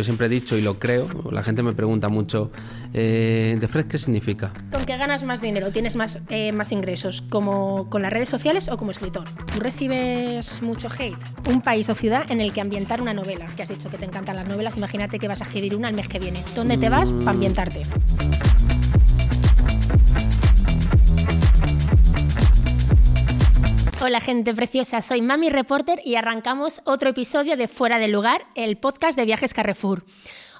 yo siempre he dicho y lo creo, la gente me pregunta mucho, eh, ¿de Fred qué significa? ¿Con qué ganas más dinero? ¿Tienes más, eh, más ingresos? ¿Como con las redes sociales o como escritor? ¿Tú recibes mucho hate? Un país o ciudad en el que ambientar una novela, que has dicho que te encantan las novelas, imagínate que vas a escribir una el mes que viene. ¿Dónde te vas para ambientarte? Hola gente preciosa, soy Mami Reporter y arrancamos otro episodio de Fuera del Lugar, el podcast de Viajes Carrefour.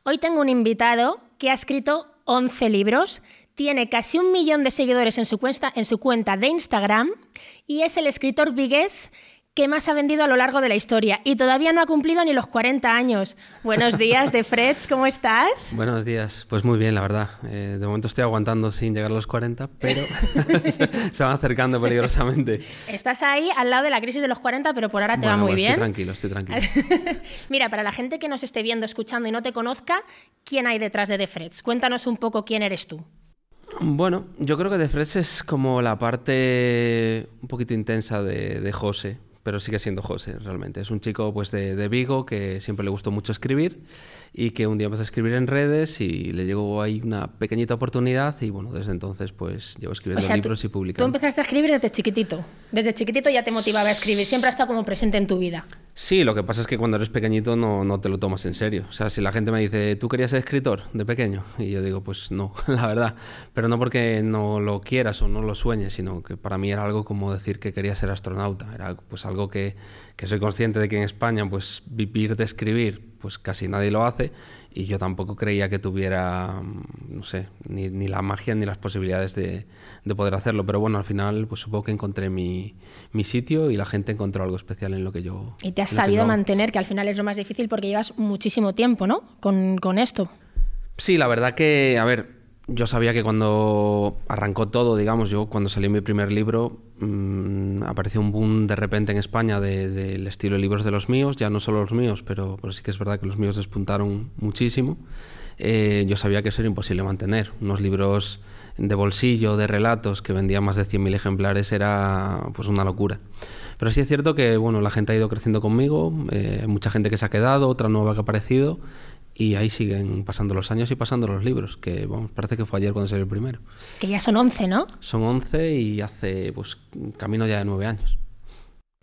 Hoy tengo un invitado que ha escrito 11 libros, tiene casi un millón de seguidores en su cuenta, en su cuenta de Instagram y es el escritor vigués que más ha vendido a lo largo de la historia y todavía no ha cumplido ni los 40 años. Buenos días, de Freds, ¿cómo estás? Buenos días, pues muy bien, la verdad. Eh, de momento estoy aguantando sin llegar a los 40, pero se van acercando peligrosamente. Estás ahí al lado de la crisis de los 40, pero por ahora te va muy bien. Estoy tranquilo, estoy tranquilo. Mira, para la gente que nos esté viendo, escuchando y no te conozca, ¿quién hay detrás de The Freds? Cuéntanos un poco quién eres tú. Bueno, yo creo que The Freds es como la parte un poquito intensa de, de José pero sigue siendo José realmente. Es un chico pues de, de, Vigo que siempre le gustó mucho escribir y que un día empezó a escribir en redes y le llegó ahí una pequeñita oportunidad y bueno, desde entonces pues llevo escribiendo libros y publicando. Tú empezaste a escribir desde chiquitito. Desde chiquitito ya te motivaba a escribir, siempre ha estado como presente en tu vida. Sí, lo que pasa es que cuando eres pequeñito no, no te lo tomas en serio. O sea, si la gente me dice, ¿tú querías ser escritor de pequeño? Y yo digo, pues no, la verdad. Pero no porque no lo quieras o no lo sueñes, sino que para mí era algo como decir que quería ser astronauta. Era pues algo que, que soy consciente de que en España pues vivir de escribir pues casi nadie lo hace y yo tampoco creía que tuviera, mm, no sé, ni, ni la magia ni las posibilidades de, de, poder hacerlo. Pero bueno, al final pues supongo que encontré mi, mi, sitio y la gente encontró algo especial en lo que yo... Y te has sabido mantener, que al final es lo más difícil porque llevas muchísimo tiempo, ¿no? Con, con esto. Sí, la verdad que, a ver, yo sabía que cuando arrancó todo, digamos, yo cuando salió mi primer libro, mmm, apareció un boom de repente en España del de, de estilo de libros de los míos, ya no solo los míos, pero, pero sí que es verdad que los míos despuntaron muchísimo. Eh, yo sabía que eso era imposible mantener. Unos libros de bolsillo, de relatos, que vendían más de 100.000 ejemplares, era pues una locura. Pero sí es cierto que bueno, la gente ha ido creciendo conmigo, eh, mucha gente que se ha quedado, otra nueva que ha aparecido, y ahí siguen pasando los años y pasando los libros, que vamos, parece que fue ayer cuando salió el primero. Que ya son 11, ¿no? Son 11 y hace pues camino ya de 9 años.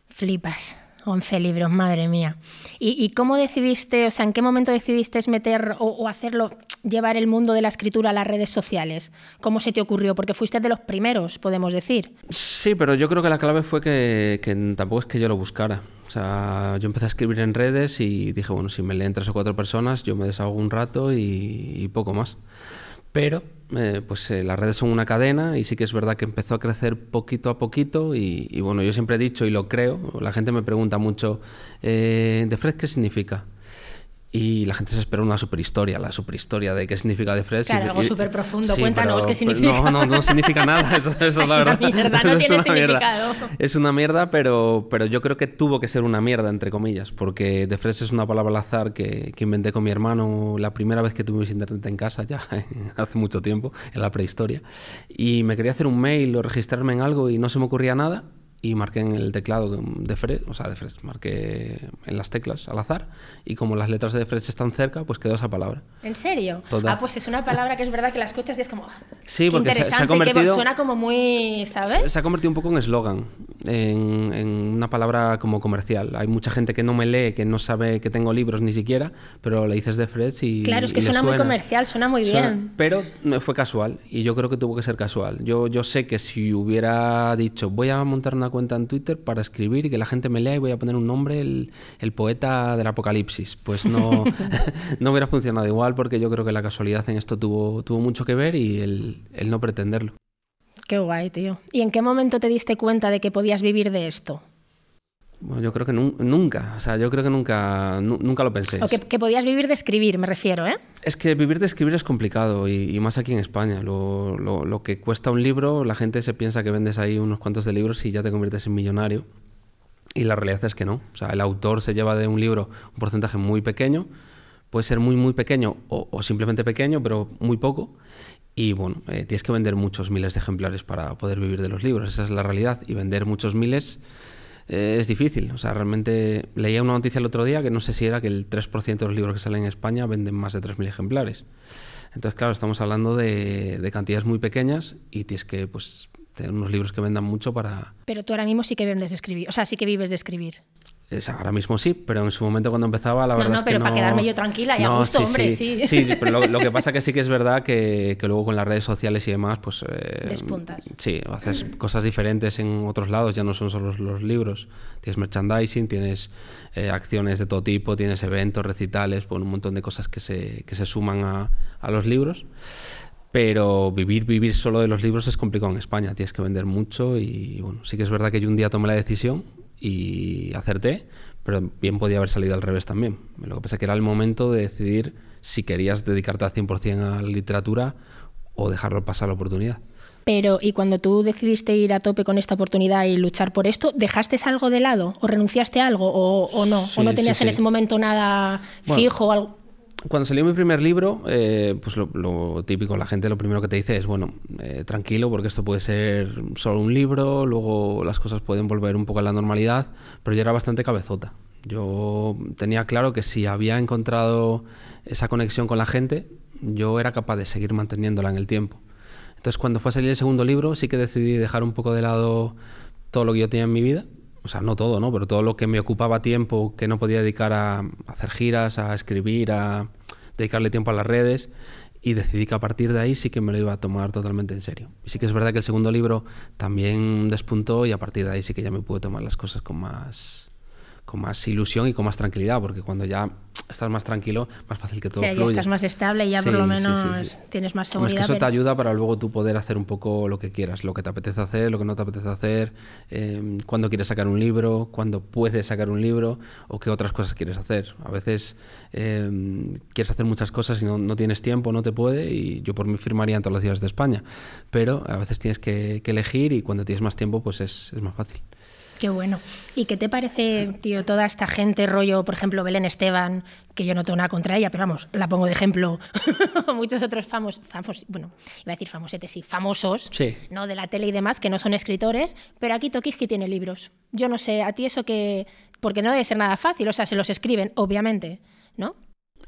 Flipas. 11 libros, madre mía. ¿Y, ¿Y, cómo decidiste, o sea, en qué momento decidiste meter o, o, hacerlo, llevar el mundo de la escritura a las redes sociales? ¿Cómo se te ocurrió? Porque fuiste de los primeros, podemos decir. Sí, pero yo creo que la clave fue que, que tampoco es que yo lo buscara. O sea, yo empecé a escribir en redes y dije, bueno, si me leen tres o cuatro personas, yo me desahogo un rato y, poco más. Pero eh, pues eh, las redes son una cadena y sí que es verdad que empezó a crecer poquito a poquito y, y bueno, yo siempre he dicho y lo creo, la gente me pregunta mucho, eh, ¿de Fred qué significa? Y la gente se espera una superhistoria, la superhistoria de qué significa de Fred. Claro, y, algo súper profundo. Sí, Cuéntanos pero, qué significa. No, no, no significa nada. Eso, eso es, es la verdad. Una mierda, no es tiene una significado. Mierda. Es una mierda, pero, pero yo creo que tuvo que ser una mierda, entre comillas, porque de Fred es una palabra al azar que, que, inventé con mi hermano la primera vez que tuvimos internet en casa, ya hace mucho tiempo, en la prehistoria. Y me quería hacer un mail o registrarme en algo y no se me ocurría nada y marqué en el teclado de Fred, o sea, de Fred, marqué en las teclas al azar y como las letras de Fred están cerca, pues quedó esa palabra. ¿En serio? Total. Ah, pues es una palabra que es verdad que la escuchas y es como sí, porque interesante, se, se ha convertido, que suena como muy, ¿sabes? Se ha convertido un poco en eslogan, en, en, una palabra como comercial. Hay mucha gente que no me lee, que no sabe que tengo libros ni siquiera, pero le dices de Fred y Claro, es que suena, suena, muy comercial, suena muy suena, bien. Pero fue casual y yo creo que tuvo que ser casual. Yo, yo sé que si hubiera dicho voy a montar una cuenta en Twitter para escribir y que la gente me lea y voy a poner un nombre, el, el poeta del apocalipsis. Pues no, no hubiera funcionado igual porque yo creo que la casualidad en esto tuvo, tuvo mucho que ver y el, el no pretenderlo. Qué guay, tío. ¿Y en qué momento te diste cuenta de que podías vivir de esto? Bueno, yo creo que nu nunca, o sea, yo creo que nunca, nunca lo pensé. O que, que, podías vivir de escribir, me refiero, ¿eh? Es que vivir de escribir es complicado y, y más aquí en España. Lo, lo, lo, que cuesta un libro, la gente se piensa que vendes ahí unos cuantos de libros y ya te conviertes en millonario. Y la realidad es que no. O sea, el autor se lleva de un libro un porcentaje muy pequeño, puede ser muy, muy pequeño o, o simplemente pequeño, pero muy poco. Y bueno, eh, tienes que vender muchos miles de ejemplares para poder vivir de los libros, esa es la realidad. Y vender muchos miles eh, es difícil. O sea, realmente leía una noticia el otro día que no sé si era que el 3% de los libros que salen en España venden más de 3.000 ejemplares. Entonces, claro, estamos hablando de, de cantidades muy pequeñas y tienes que pues, tener unos libros que vendan mucho para... Pero tú ahora mismo sí que vendes de escribir, o sea, sí que vives de escribir ahora mismo sí, pero en su momento cuando empezaba la verdad no, es que pero para quedarme yo tranquila y a gusto, hombre, sí. Sí, pero lo, que pasa que sí que es verdad que, luego con las redes sociales y demás, pues... Eh, Despuntas. Sí, haces cosas diferentes en otros lados, ya no son solo los libros. Tienes merchandising, tienes eh, acciones de todo tipo, tienes eventos, recitales, pues un montón de cosas que se, que se suman a, a los libros pero vivir vivir solo de los libros es complicado en España, tienes que vender mucho y bueno, sí que es verdad que yo un día tomé la decisión y acerté, pero bien podía haber salido al revés también. Lo que pasa es que era el momento de decidir si querías dedicarte al 100% a la literatura o dejarlo pasar la oportunidad. Pero, ¿y cuando tú decidiste ir a tope con esta oportunidad y luchar por esto, ¿dejaste algo de lado? ¿O renunciaste a algo? ¿O, no? ¿O no tenías en ese momento nada fijo? Algo? Cuando salió mi primer libro, eh, pues lo, típico, la gente lo primero que te dice es, bueno, eh, tranquilo, porque esto puede ser solo un libro, luego las cosas pueden volver un poco a la normalidad, pero yo era bastante cabezota. Yo tenía claro que si había encontrado esa conexión con la gente, yo era capaz de seguir manteniéndola en el tiempo. Entonces, cuando fue a salir el segundo libro, sí que decidí dejar un poco de lado todo lo que yo tenía en mi vida o sea, no todo, ¿no? Pero todo lo que me ocupaba tiempo, que no podía dedicar a hacer giras, a escribir, a dedicarle tiempo a las redes, y decidí que a partir de ahí sí que me lo iba a tomar totalmente en serio. Y sí que es verdad que el segundo libro también despuntó y a partir de ahí sí que ya me pude tomar las cosas con más con más ilusión y con más tranquilidad, porque cuando ya estás más tranquilo, más fácil que todo sí, ya estás más estable y ya por lo menos tienes más seguridad. es que eso te ayuda para luego tú poder hacer un poco lo que quieras, lo que te apetece hacer, lo que no te apetece hacer, eh, cuándo quieres sacar un libro, cuándo puedes sacar un libro o qué otras cosas quieres hacer. A veces em, quieres hacer muchas cosas y no, tienes tiempo, no te puede, y yo por mí firmaría en todas las ciudades de España, pero a veces tienes que, elegir y cuando tienes más tiempo pues es más fácil. Qué bueno. ¿Y qué te parece, tío, toda esta gente, rollo, por ejemplo, Belén Esteban, que yo no tengo nada contra ella, pero vamos, la pongo de ejemplo, muchos otros famosos, famos, bueno, iba a decir famosetes, sí, famosos, ¿no? De la tele y demás, que no son escritores, pero aquí Tokiski tiene libros. Yo no sé, a ti eso que, porque no debe ser nada fácil, o sea, se los escriben, obviamente, ¿no?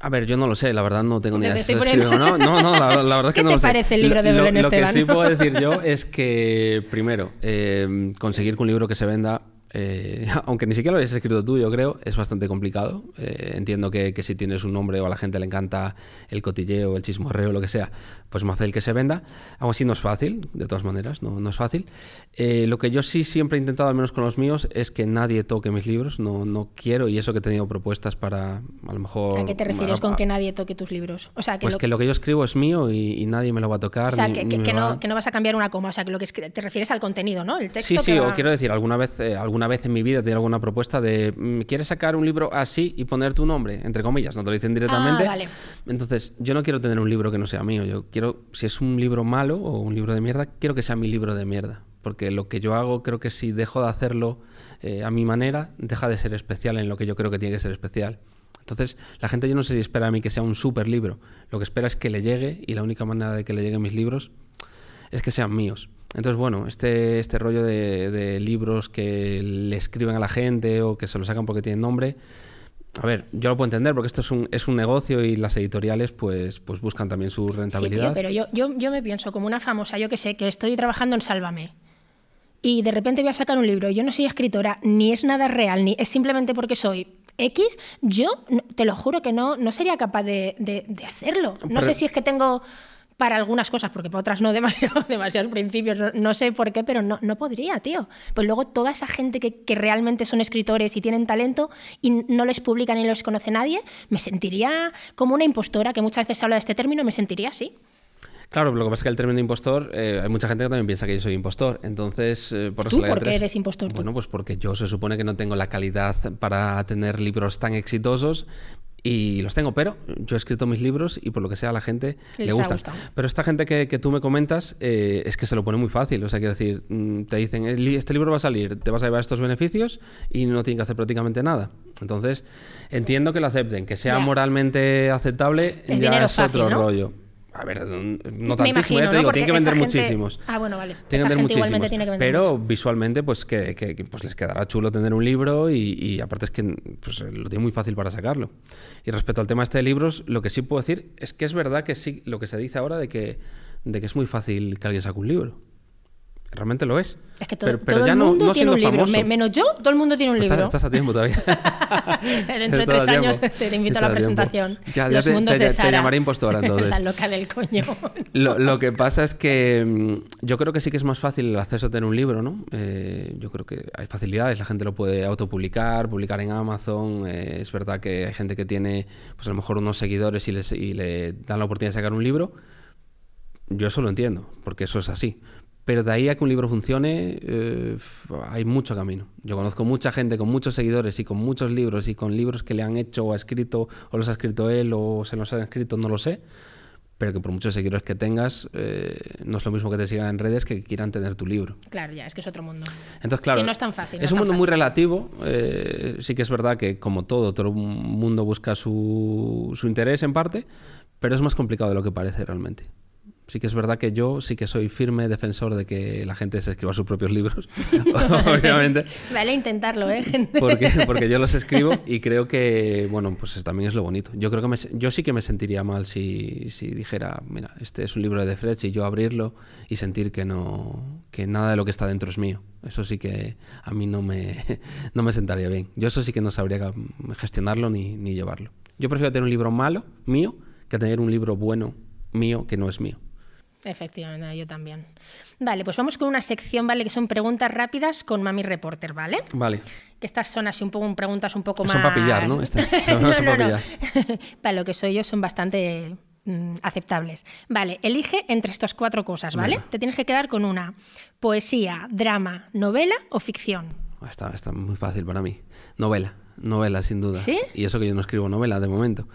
A ver, yo no lo sé, la verdad no tengo ni idea de si escribo no. No, no, la, verdad es que no lo sé. ¿Qué te parece el libro de Belén Esteban? Lo que sí puedo decir yo es que, primero, eh, conseguir que un libro que se venda eh, aunque ni siquiera lo hayas escrito tú, yo creo, es bastante complicado. Eh, entiendo que, si tienes un nombre o a la gente le encanta el cotilleo, el chismorreo, lo que sea, pues más fácil que se venda. Aún así no es fácil, de todas maneras, no, no es fácil. Eh, lo que yo sí siempre he intentado, al menos con los míos, es que nadie toque mis libros. No, no quiero, y eso que he tenido propuestas para, a lo mejor... ¿A qué te refieres con que nadie toque tus libros? O sea, que pues que lo que yo escribo es mío y, nadie me lo va a tocar. O sea, que, no, que, no, vas a cambiar una coma, o sea, que lo que te refieres al contenido, ¿no? El texto. Sí, sí, o quiero decir, alguna vez, alguna una vez en mi vida he alguna propuesta de mm, ¿quieres sacar un libro así y poner tu nombre? Entre comillas, no te lo dicen directamente. Ah, Entonces, yo no quiero tener un libro que no sea mío. Yo quiero, si es un libro malo o un libro de mierda, quiero que sea mi libro de mierda. Porque lo que yo hago, creo que si dejo de hacerlo eh, a mi manera, deja de ser especial en lo que yo creo que tiene que ser especial. Entonces, la gente yo no sé si espera a mí que sea un super libro. Lo que espera es que le llegue y la única manera de que le lleguen mis libros es que sean míos. Entonces, bueno, este, este rollo de, libros que le escriben a la gente o que se lo sacan porque tienen nombre, a ver, yo lo puedo entender porque esto es un, es un negocio y las editoriales pues, pues buscan también su rentabilidad. Sí, pero yo, yo, yo me pienso como una famosa, yo que sé, que estoy trabajando en Sálvame y de repente voy a sacar un libro, yo no soy escritora, ni es nada real, ni es simplemente porque soy X, yo te lo juro que no, no sería capaz de, de, hacerlo. No sé si es que tengo para algunas cosas, porque para otras no demasiado, demasiados principios, no, sé por qué, pero no, no podría, tío. Pues luego toda esa gente que, que, realmente son escritores y tienen talento y no les publican ni los conoce nadie, me sentiría como una impostora, que muchas veces se habla de este término, me sentiría así. Claro, lo que pasa es que el término impostor, eh, hay mucha gente que también piensa que yo soy impostor. Entonces, eh, por ¿Tú por qué eres impostor? Bueno, pues porque yo se supone que no tengo la calidad para tener libros tan exitosos, y los tengo, pero yo he escrito mis libros y por lo que sea a la gente le gusta. Pero esta gente que, que tú me comentas eh, es que se lo pone muy fácil. O sea, quiero decir, mm, te dicen, este libro va a salir, te vas a llevar estos beneficios y no tienen que hacer prácticamente nada. Entonces, entiendo que lo acepten, que sea moralmente aceptable, es ya es otro rollo. A ver, no tantísimo, ya te digo, tienen que vender muchísimos. Ah, bueno, vale. Tienen que vender muchísimos. Tiene que vender pero visualmente, pues que, que, pues les quedará chulo tener un libro y, y aparte es que pues, lo tiene muy fácil para sacarlo. Y respecto al tema este de libros, lo que sí puedo decir es que es verdad que sí, lo que se dice ahora de que, de que es muy fácil que alguien saque un libro. Realmente lo es. Es que todo, pero, ya el mundo no, tiene un libro. menos yo, todo el mundo tiene un libro. Estás, a tiempo todavía. Dentro de tres años te invito a la presentación. Ya, Los te, mundos de Sara. te, llamaré impostora entonces. la loca del coño. lo, lo, que pasa es que mm, yo creo que sí que es más fácil el acceso a tener un libro, ¿no? Eh, yo creo que hay facilidades, la gente lo puede autopublicar, publicar en Amazon. Eh, es verdad que hay gente que tiene, pues a lo mejor unos seguidores y, les, y le dan la oportunidad de sacar un libro. Yo eso lo entiendo, porque eso es así. Pero de ahí a que un libro funcione, eh, hay mucho camino. Yo conozco mucha gente con muchos seguidores y con muchos libros y con libros que le han hecho o ha escrito, o los ha escrito él o se los han escrito, no lo sé. Pero que por muchos seguidores que tengas, eh, no es lo mismo que te sigan en redes que quieran tener tu libro. Claro, ya, es que es otro mundo. Entonces, claro. no es tan fácil. es, un mundo muy relativo. Eh, sí que es verdad que, como todo, todo el mundo busca su, su interés en parte, pero es más complicado de lo que parece realmente sí que es verdad que yo sí que soy firme defensor de que la gente se escriba sus propios libros, obviamente. Vale intentarlo, ¿eh, gente? Porque, porque yo los escribo y creo que, bueno, pues también es lo bonito. Yo creo que yo sí que me sentiría mal si, si dijera, mira, este es un libro de Defrech y yo abrirlo y sentir que no que nada de lo que está dentro es mío. Eso sí que a mí no me, no me sentaría bien. Yo eso sí que no sabría gestionarlo ni, ni llevarlo. Yo prefiero tener un libro malo, mío, que tener un libro bueno, mío, que no es mío. Efectivamente, yo también. Vale, pues vamos con una sección, ¿vale? Que son preguntas rápidas con Mami Reporter, ¿vale? Vale. Que estas son así un poco preguntas un poco más. Son para pillar, ¿no? no, no, no, para lo que soy yo son bastante mm, aceptables. Vale, elige entre estas cuatro cosas, ¿vale? Te tienes que quedar con una. Poesía, drama, novela o ficción. Está, está muy fácil para mí. Novela, novela, sin duda. ¿Sí? Y eso que yo no escribo novela de momento.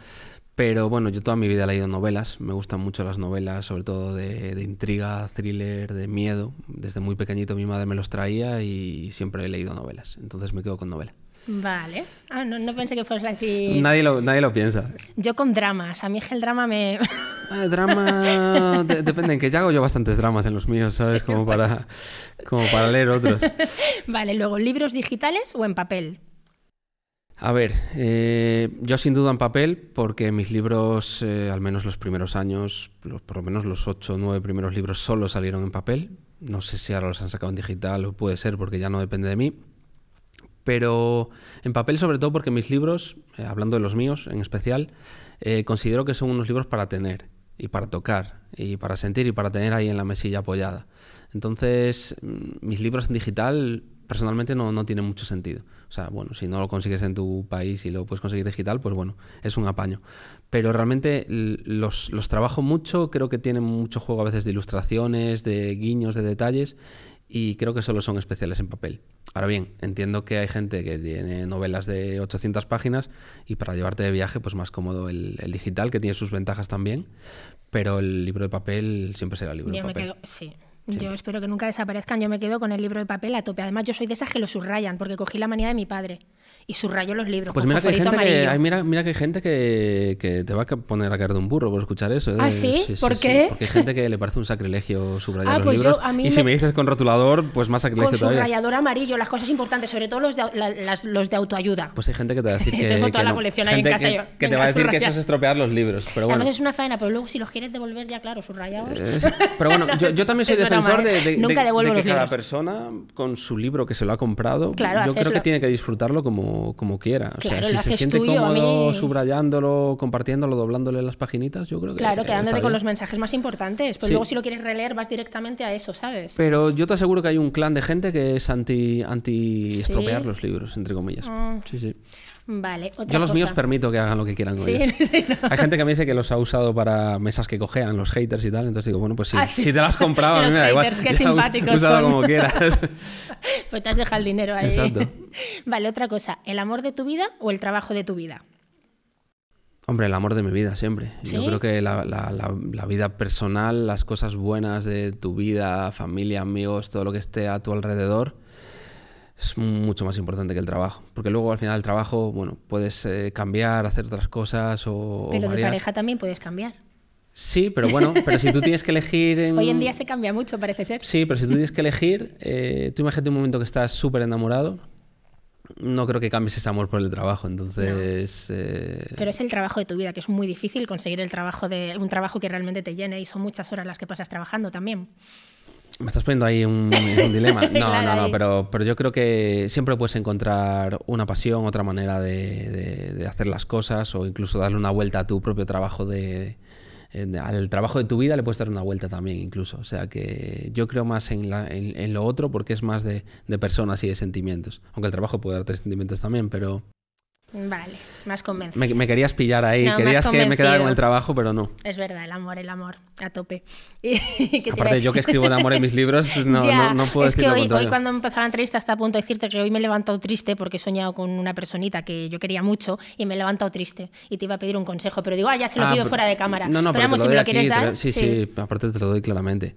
Pero bueno, yo toda mi vida he leído novelas, me gustan mucho las novelas, sobre todo de, intriga, thriller, de miedo. Desde muy pequeñito mi madre me los traía y siempre he leído novelas, entonces me quedo con novela. Vale. Ah, no, pensé que fuese a decir... Nadie lo, nadie lo piensa. Yo con dramas, a mí es que el drama me... Ah, drama... depende, en que ya hago yo bastantes dramas en los míos, ¿sabes? Como para, como para leer otros. Vale, luego, ¿libros digitales o en papel? A ver, eh, yo sin duda en papel, porque mis libros, eh, al menos los primeros años, por lo menos los ocho o nueve primeros libros solo salieron en papel. No sé si ahora los han sacado en digital o puede ser porque ya no depende de mí. Pero en papel sobre todo porque mis libros, eh, hablando de los míos en especial, considero que son unos libros para tener y para tocar y para sentir y para tener ahí en la mesilla apoyada. Entonces, mm, mis libros en digital personalmente no, no tiene mucho sentido. O sea, bueno, si no lo consigues en tu país y lo puedes conseguir digital, pues bueno, es un apaño. Pero realmente los, los trabajo mucho, creo que tienen mucho juego a veces de ilustraciones, de guiños, de detalles, y creo que solo son especiales en papel. Ahora bien, entiendo que hay gente que tiene novelas de 800 páginas y para llevarte de viaje, pues más cómodo el, digital, que tiene sus ventajas también, pero el libro de papel siempre será el libro de papel. sí, yo espero que nunca desaparezcan. Yo me quedo con el libro de papel a tope. Además, yo soy de esas que lo subrayan, porque cogí la manía de mi padre y subrayo los libros. Pues mira que, hay gente que, mira, mira que hay gente que, que, te va a poner a caer de un burro por escuchar eso. ¿eh? ¿Ah, sí? ¿Por qué? Porque hay gente que le parece un sacrilegio subrayar ah, los pues libros. y si me dices con rotulador, pues más sacrilegio con todavía. subrayador amarillo, las cosas importantes, sobre todo los de, los de autoayuda. Pues hay gente que te va a decir que. Tengo toda la colección ahí en casa. Que, que te va a decir que eso es estropear los libros. Pero bueno. Además es una faena, pero luego si los quieres devolver, ya claro, subrayados. Eh, pero bueno, yo, yo también soy defensor de, de, de, que cada persona con su libro que se lo ha comprado, yo creo que tiene que disfrutarlo como, como quiera. O sea, si se siente cómodo subrayándolo, compartiéndolo, doblándole las paginitas, yo creo que. Claro, quedándote con los mensajes más importantes. Pero luego, si lo quieres releer, vas directamente a eso, ¿sabes? Pero yo te aseguro que hay un clan de gente que es anti, anti estropear los libros, entre comillas. Ah. Sí, sí. Vale, otra Yo los míos permito que hagan lo que quieran con ellos. Hay gente que me dice que los ha usado para mesas que cojean, los haters y tal. Entonces digo, bueno, pues sí, ah, si te las has comprado, a mí me da igual. qué simpáticos son. como quieras. pues te has dejado el dinero ahí. Exacto. Vale, otra cosa. ¿El amor de tu vida o el trabajo de tu vida? Hombre, el amor de mi vida, siempre. Yo creo que la, la, la, vida personal, las cosas buenas de tu vida, familia, amigos, todo lo que esté a tu alrededor, es mucho más importante que el trabajo. Porque luego al final el trabajo, bueno, puedes eh, cambiar, hacer otras cosas o. Pero de pareja también puedes cambiar. Sí, pero bueno, pero si tú tienes que elegir... En... Hoy en día se cambia mucho, parece ser. Sí, pero si tú tienes que elegir, eh, tú imagínate un momento que estás súper enamorado, no creo que cambies ese amor por el trabajo, entonces... Eh... Pero es el trabajo de tu vida, que es muy difícil conseguir el trabajo de un trabajo que realmente te llene y son muchas horas las que pasas trabajando también. Me estás poniendo ahí un, dilema. No, no, no, pero, pero yo creo que siempre puedes encontrar una pasión, otra manera de, de, hacer las cosas o incluso darle una vuelta a tu propio trabajo de, al trabajo de tu vida le puedes dar una vuelta también incluso. O sea que yo creo más en, en, lo otro porque es más de, de, personas y de sentimientos. Aunque el trabajo puede darte sentimientos también, pero Vale, más convencido. Me, querías pillar ahí, querías que me quedara con el trabajo, pero no. Es verdad, el amor, el amor, a tope. Aparte, yo que escribo de amor en mis libros, no, no, puedo es que hoy, hoy, cuando empezó la entrevista está a punto de decirte que hoy me he levantado triste porque he soñado con una personita que yo quería mucho y me he levantado triste y te iba a pedir un consejo, pero digo, ah, ya se lo ah, pido fuera de cámara. No, no, pero, vamos, si me lo quieres dar... sí, sí, aparte te lo doy claramente.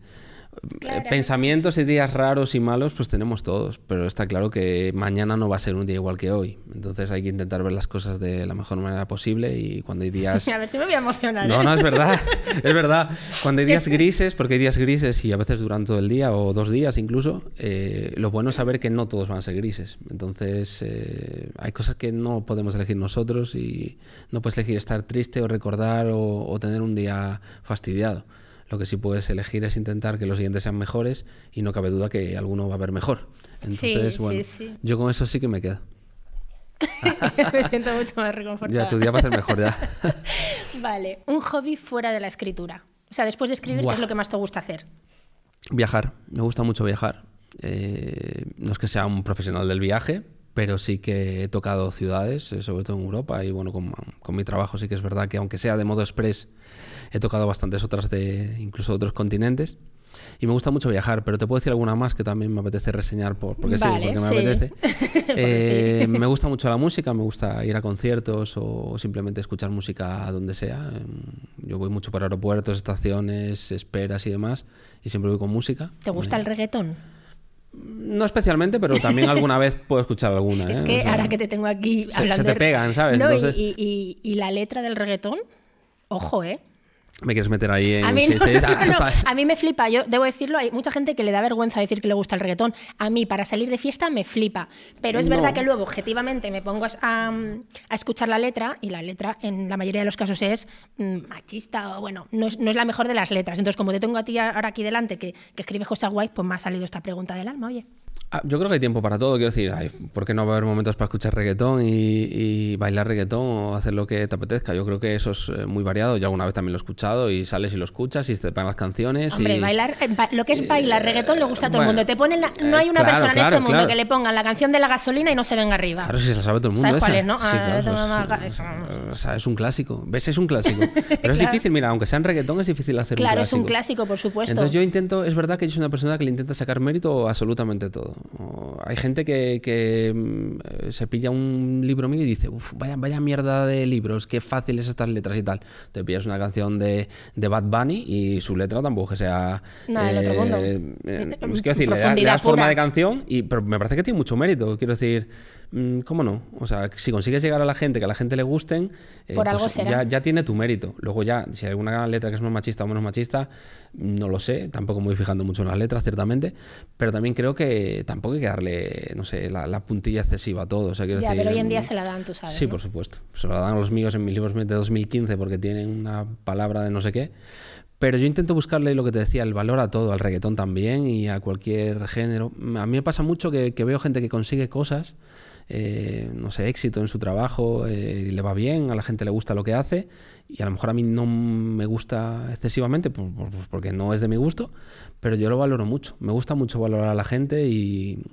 Pensamientos y días raros y malos, pues tenemos todos, pero está claro que mañana no va a ser un día igual que hoy. Entonces hay que intentar ver las cosas de la mejor manera posible y cuando hay días... a ver si me voy a emocionar. No, ¿eh? no, es verdad, es verdad. Cuando hay días grises, porque hay días grises y a veces duran todo el día o dos días incluso, eh, lo bueno es saber que no todos van a ser grises. Entonces eh, hay cosas que no podemos elegir nosotros y no puedes elegir estar triste o recordar o tener un día fastidiado. Lo que sí puedes elegir es intentar que los siguientes sean mejores y no cabe duda que alguno va a ver mejor. Entonces, bueno, yo con eso sí que me quedo. me siento mucho más reconfortada. Ya, tu día va a ser mejor ya. vale, un hobby fuera de la escritura. O sea, después de escribir, ¿qué es lo que más te gusta hacer? Viajar, me gusta mucho viajar. Eh, no es que sea un profesional del viaje, pero sí que he tocado ciudades, eh, sobre todo en Europa, y bueno, con, con mi trabajo sí que es verdad que aunque sea de modo express, he tocado bastantes otras de incluso otros continentes. Y me gusta mucho viajar, pero te puedo decir alguna más que también me apetece reseñar por, porque sí, porque me apetece. Eh, me gusta mucho la música, me gusta ir a conciertos o simplemente escuchar música donde sea. Em, yo voy mucho por aeropuertos, estaciones, esperas y demás, y siempre voy con música. ¿Te gusta el reggaetón? No especialmente, pero también alguna vez puedo escuchar alguna. Es ¿eh? que ahora que te tengo aquí hablando. Se, te pegan, ¿sabes? y, y, la letra del reggaetón, ojo, ¿eh? Me quieres meter ahí en... A mí, a mí me flipa, yo debo decirlo, hay mucha gente que le da vergüenza decir que le gusta el reggaetón. A mí, para salir de fiesta, me flipa. Pero es verdad que luego, objetivamente, me pongo a, escuchar la letra y la letra, en la mayoría de los casos, es mm, machista o, bueno, no es, la mejor de las letras. Entonces, como te tengo a ti ahora aquí delante que, que escribes cosas guay, pues me ha salido esta pregunta del alma, oye. Ah, yo creo que hay tiempo para todo, quiero decir, ay, ¿por qué no va a haber momentos para escuchar reggaetón y, bailar reggaetón o hacer lo que te apetezca? Yo creo que eso es eh, muy variado, yo alguna vez también lo he escuchado y sales y lo escuchas y te pagan las canciones. Hombre, bailar, eh, lo que es bailar reggaetón le gusta a todo el mundo. Te ponen no hay una persona en este mundo que le pongan la canción de la gasolina y no se venga arriba. Claro, si se la sabe todo el mundo. ¿Sabes cuál es, no? es, un clásico, ¿ves? Es un clásico. Pero es difícil, mira, aunque sea en reggaetón es difícil hacer claro, un clásico. Claro, es un clásico, por supuesto. Entonces yo intento, es verdad que yo soy una persona que le intenta sacar mérito absolutamente todo. Hay gente que, mm, se pilla un libro mío y dice, vaya, vaya mierda de libros, qué fáciles estas letras y tal. Te pillas una canción de, de Bad Bunny y su letra tampoco que sea... Nada, del otro mundo. Eh, eh, decir, le, das forma de canción, y, pero me parece que tiene mucho mérito. Quiero decir, ¿Cómo no? O sea, si consigues llegar a la gente, que a la gente le gusten, eh, pues Ya, ya, tiene tu mérito. Luego ya, si hay alguna letra que es más machista o menos machista, no lo sé, tampoco me voy fijando mucho en las letras, ciertamente, pero también creo que tampoco hay que darle, no sé, la, puntilla excesiva a todo. O sea, ya, pero hoy en día se la dan, tú sabes. Sí, por supuesto. Se la dan los míos en mis libros de 2015 porque tienen una palabra de no sé qué. Pero yo intento buscarle lo que te decía, el valor a todo, al reggaetón también y a cualquier género. A mí me pasa mucho que veo gente que consigue cosas eh, no sé, éxito en su trabajo, eh, le va bien, a la gente le gusta lo que hace y a lo mejor a mí no me gusta excesivamente porque no es de mi gusto, pero yo lo valoro mucho. Me gusta mucho valorar a la gente y,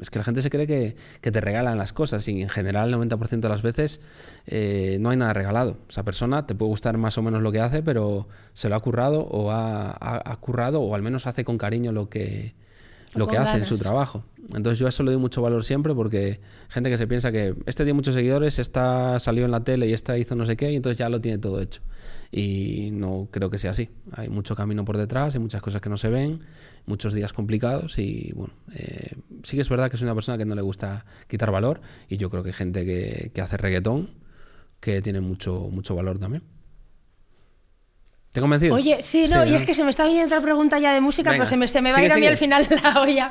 es que la gente se cree que, te regalan las cosas y en general el 90% de las veces eh, no hay nada regalado. Esa persona te puede gustar más o menos lo que hace, pero se lo ha currado o ha currado o al menos hace con cariño lo que, lo que hace en su trabajo. Entonces yo a eso le doy mucho valor siempre porque gente que se piensa que este tiene muchos seguidores, esta salió en la tele y esta hizo no sé qué y entonces ya lo tiene todo hecho. Y no creo que sea así. Hay mucho camino por detrás, hay muchas cosas que no se ven, muchos días complicados y bueno, eh, sí que es verdad que soy una persona que no le gusta quitar valor y yo creo que hay gente que, que hace reggaetón que tiene mucho, mucho valor también. ¿Te he convencido? Oye, sí, no, y es que se me está viniendo otra pregunta ya de música, pero se me, se me va a ir a mí al final la olla.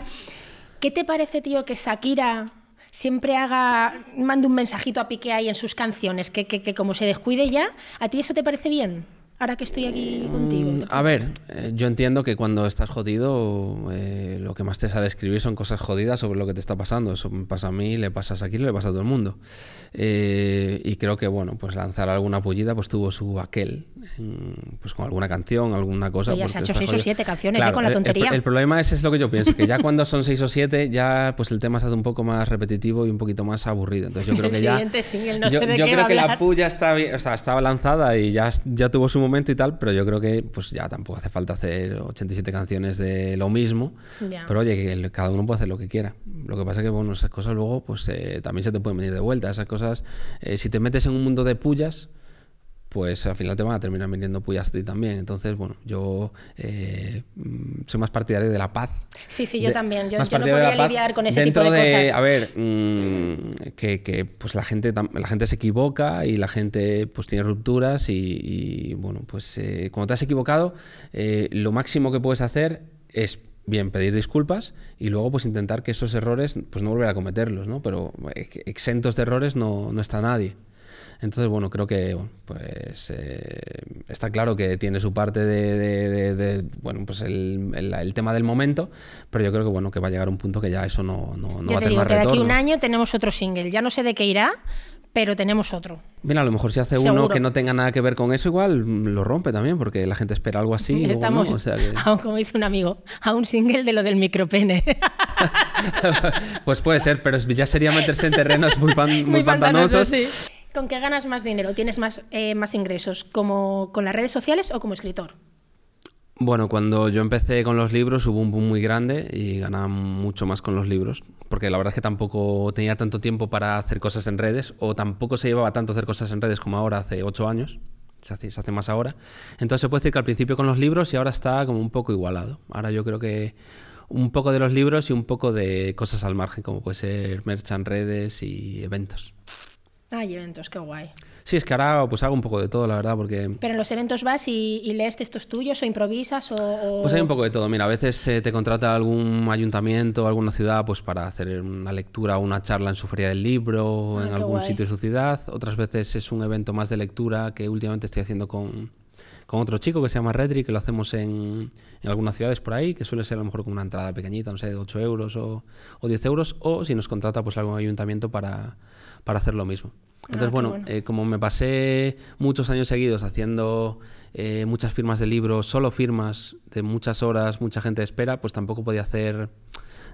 ¿Qué te parece, tío, que Shakira siempre haga, mande un mensajito a Piqué ahí en sus canciones, que, que, que como se descuide ya, ¿a ti eso te parece bien? Ahora que estoy aquí contigo? Mm, a ver, eh, yo entiendo que cuando estás jodido, eh, lo que más te sale escribir son cosas jodidas sobre lo que te está pasando. Eso me pasa a mí, le pasa a Shakira, le pasa a todo el mundo. Eh, y creo que, bueno, pues lanzar alguna pullida, pues tuvo su aquel, pues con alguna canción, alguna cosa. ya se ha hecho seis o siete canciones con la tontería. El, problema es, es lo que yo pienso, que ya cuando son seis o siete, ya pues el tema se hace un poco más repetitivo y un poquito más aburrido. Entonces yo creo que ya... yo, creo que la puya está, o sea, estaba lanzada y ya, ya tuvo su momento y tal, pero yo creo que pues ya tampoco hace falta hacer 87 canciones de lo mismo. Pero oye, que cada uno puede hacer lo que quiera. Lo que pasa es que, bueno, esas cosas luego pues eh, también se te pueden venir de vuelta. Esas cosas, eh, si te metes en un mundo de pullas, pues al final te van a terminar vendiendo puyas a ti también. Entonces, bueno, yo eh, soy más partidario de la paz. Sí, sí, yo también. Yo, no podría lidiar con ese tipo de, cosas. A ver, mm, que, pues la gente, la gente se equivoca y la gente pues tiene rupturas y, bueno, pues eh, cuando te has equivocado, eh, lo máximo que puedes hacer es bien pedir disculpas y luego pues intentar que esos errores pues no volver a cometerlos, ¿no? Pero exentos de errores no, no está nadie. Entonces, bueno, creo que pues eh, está claro que tiene su parte de, bueno, pues el, tema del momento, pero yo creo que bueno, que va a llegar un punto que ya eso no, no, va a tener más que de aquí un año tenemos otro single. Ya no sé de qué irá, pero tenemos otro. Mira, a lo mejor si hace uno que no tenga nada que ver con eso, igual lo rompe también, porque la gente espera algo así. Estamos, como dice un amigo, a un single de lo del micropene. pues puede ser, pero ya sería meterse en terrenos muy, muy, pantanosos. sí. ¿Con qué ganas más dinero? ¿Tienes más, eh, más ingresos? ¿Como con las redes sociales o como escritor? Bueno, cuando yo empecé con los libros hubo un boom muy grande y ganaba mucho más con los libros, porque la verdad es que tampoco tenía tanto tiempo para hacer cosas en redes, o tampoco se llevaba tanto hacer cosas en redes como ahora, hace ocho años, se hace, más ahora. Entonces se puede decir que al principio con los libros y ahora está como un poco igualado. Ahora yo creo que un poco de los libros y un poco de cosas al margen, como puede ser merch redes y eventos. Ah, eventos, qué guay. Sí, es que ahora pues hago un poco de todo, la verdad, porque... ¿Pero en los eventos vas y, lees textos tuyos o improvisas o, Pues hay un poco de todo. Mira, a veces eh, te contrata algún ayuntamiento, alguna ciudad, pues para hacer una lectura o una charla en su feria del libro o ah, en algún sitio de su ciudad. Otras veces es un evento más de lectura que últimamente estoy haciendo con, con otro chico que se llama Redri, que lo hacemos en, en, algunas ciudades por ahí, que suele ser a lo mejor con una entrada pequeñita, no sé, de 8 euros o, o 10 euros, o si nos contrata pues algún ayuntamiento para para hacer lo mismo. Entonces, ah, bueno, eh, como me pasé muchos años seguidos haciendo eh, muchas firmas de libros, solo firmas de muchas horas, mucha gente espera, pues tampoco podía hacer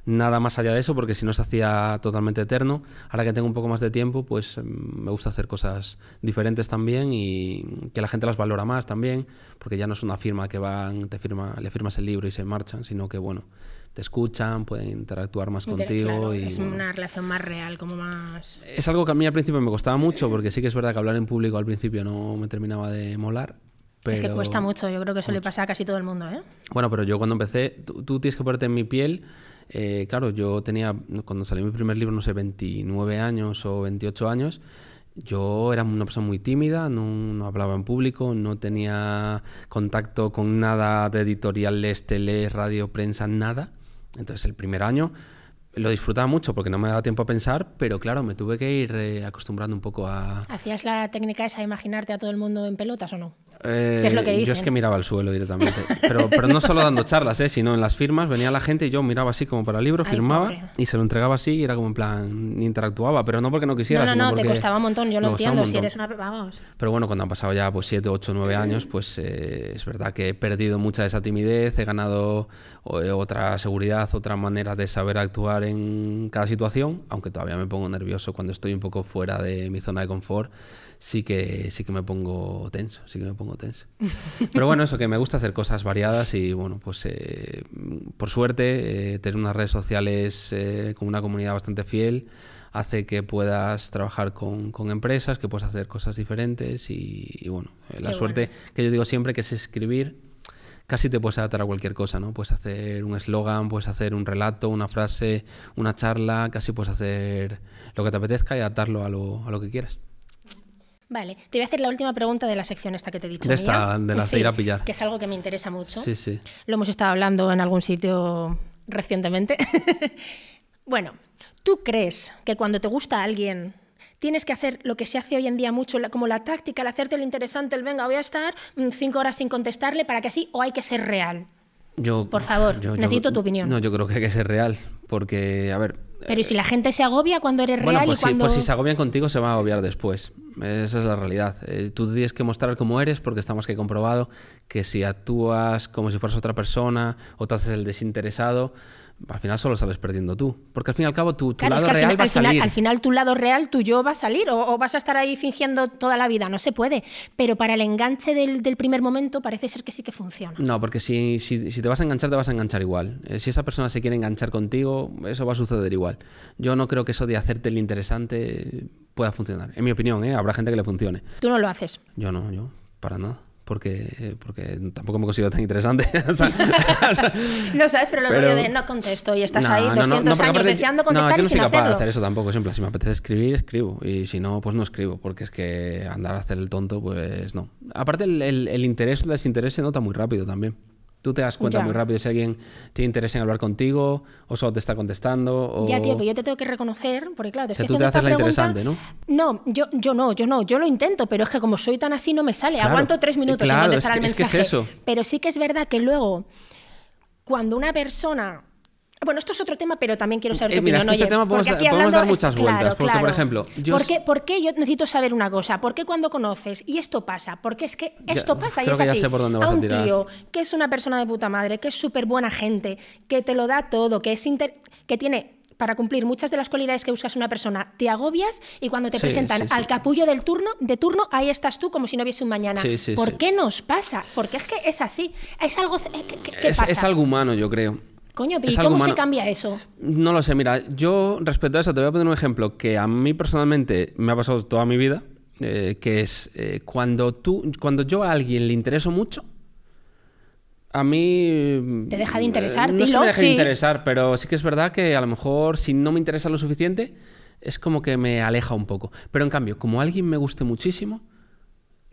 nada más allá de eso, porque si no se hacía totalmente eterno. Ahora que tengo un poco más de tiempo, pues em, me gusta hacer cosas diferentes también y que la gente las valora más también, porque ya no es una firma que van, te firma, le firmas el libro y se marchan, sino que bueno, te escuchan, pueden interactuar más contigo. y, es una relación más real, como más... Es algo que a mí al principio me costaba mucho, porque sí que es verdad que hablar en público al principio no me terminaba de molar. Pero... Es que cuesta mucho, yo creo que eso le pasa a casi todo el mundo. ¿eh? Bueno, pero yo cuando empecé, tú, tienes que ponerte en mi piel. Eh, claro, yo tenía, cuando salió mi primer libro, no sé, 29 años o 28 años. Yo era una persona muy tímida, no, no, hablaba en público, no tenía contacto con nada de editoriales, tele, radio, prensa, nada. Entonces el primer año lo disfrutaba mucho porque no me daba tiempo a pensar, pero claro, me tuve que ir eh, acostumbrando un poco a... ¿Hacías la técnica esa de imaginarte a todo el mundo en pelotas o no? es lo que eh, Yo es que miraba al suelo directamente. Pero, pero no solo dando charlas, ¿eh? sino en las firmas venía la gente y yo miraba así como para el libro, firmaba y se lo entregaba así y era como en plan, interactuaba, pero no porque no quisiera. No, no, no, te costaba un montón, yo lo entiendo, si eres una... Vamos. Pero bueno, cuando han pasado ya pues 7, 8, 9 años, pues eh, es verdad que he perdido mucha de esa timidez, he ganado otra seguridad, otra manera de saber actuar en cada situación, aunque todavía me pongo nervioso cuando estoy un poco fuera de mi zona de confort sí que, sí que me pongo tenso, sí que me pongo tenso. Pero bueno, eso que me gusta hacer cosas variadas y bueno, pues eh, por suerte eh, tener unas redes sociales eh, con una comunidad bastante fiel hace que puedas trabajar con, con empresas, que puedas hacer cosas diferentes y, bueno, la suerte que yo digo siempre que es escribir casi te puedes adaptar a cualquier cosa, ¿no? Puedes hacer un eslogan, puedes hacer un relato, una frase, una charla, casi puedes hacer lo que te apetezca y adaptarlo a lo, a lo que quieras. Vale, te voy a hacer la última pregunta de la sección esta que te he dicho. De esta, de las de ir a pillar. Que es algo que me interesa mucho. Sí, sí. Lo hemos estado hablando en algún sitio recientemente. bueno, ¿tú crees que cuando te gusta alguien tienes que hacer lo que se hace hoy en día mucho, como la táctica, el hacerte el interesante, el venga, voy a estar mm, cinco horas sin contestarle para que así, o hay que ser real? Yo, Por favor, necesito tu opinión. No, yo creo que hay que ser real, porque, a ver... Pero ¿y si la gente se agobia cuando eres bueno, real pues y cuando...? pues si se agobian contigo se van a agobiar después. Esa es la realidad. Eh, tú tienes que mostrar cómo eres porque estamos que comprobado que si actúas como si fueras otra persona o te haces el desinteresado, al final solo sales perdiendo tú. Porque al fin y al cabo tu, tu lado real va a salir. al final tu lado real, tu yo va a salir o, vas a estar ahí fingiendo toda la vida. No se puede. Pero para el enganche del, primer momento parece ser que sí que funciona. No, porque si, si, si, te vas a enganchar, te vas a enganchar igual. Eh, si esa persona se quiere enganchar contigo, eso va a suceder igual. Yo no creo que eso de hacerte el interesante pueda funcionar. En mi opinión, ¿eh? habrá gente que le funcione. Tú no lo haces. Yo no, yo, para nada porque, porque tampoco me consigo tan interesante. no sabes, pero lo pero... de no contesto y estás ahí 200 no, no, años deseando contestar No, yo no soy capaz de hacer eso tampoco. Siempre, si me apetece escribir, escribo. Y si no, pues no escribo. Porque es que andar a hacer el tonto, pues no. Aparte, el, el, el interés, el desinterés se nota muy rápido también. Tú te das cuenta muy rápido si alguien tiene interés en hablar contigo o solo te está contestando. O... Ya, tío, pero yo te tengo que reconocer, porque claro, te estoy tú te haces la interesante, ¿no? No, yo, yo no, yo no, yo lo intento, pero es que como soy tan así no me sale. Aguanto tres minutos sin contestar es al mensaje. Es que es eso. Pero sí que es verdad que luego, cuando una persona bueno, esto es otro tema, pero también quiero saber eh, tu mira, opinión. Es que este tema podemos, podemos hablando, dar muchas claro, vueltas. Porque, claro. por ejemplo, yo... ¿Por, qué, ¿Por, qué, yo necesito saber una cosa? ¿Por qué cuando conoces y esto pasa? Porque es que esto ya, pasa y es que así. Ya sé por dónde vas a un a tirar. tío que es una persona de puta madre, que es súper buena gente, que te lo da todo, que, es inter... que tiene para cumplir muchas de las cualidades que buscas una persona, te agobias y cuando te Sí, presentan sí, sí. al capullo del turno, de turno, ahí estás tú como si no hubiese un mañana. ¿Por qué nos pasa? Porque es que es así. Es algo. ¿Qué, qué- qué es, pasa? es algo humano, yo creo. Coño, ¿y cómo se cambia eso? No lo sé, mira, yo respecto a eso te voy a poner un ejemplo que a mí personalmente me ha pasado toda mi vida, eh, que es eh, cuando tú, cuando yo a alguien le intereso mucho, a mí... Te deja de interesar, eh, No es que me deje de sí. interesar, pero sí que es verdad que a lo mejor si no me interesa lo suficiente, es como que me aleja un poco. Pero en cambio, como alguien me guste muchísimo,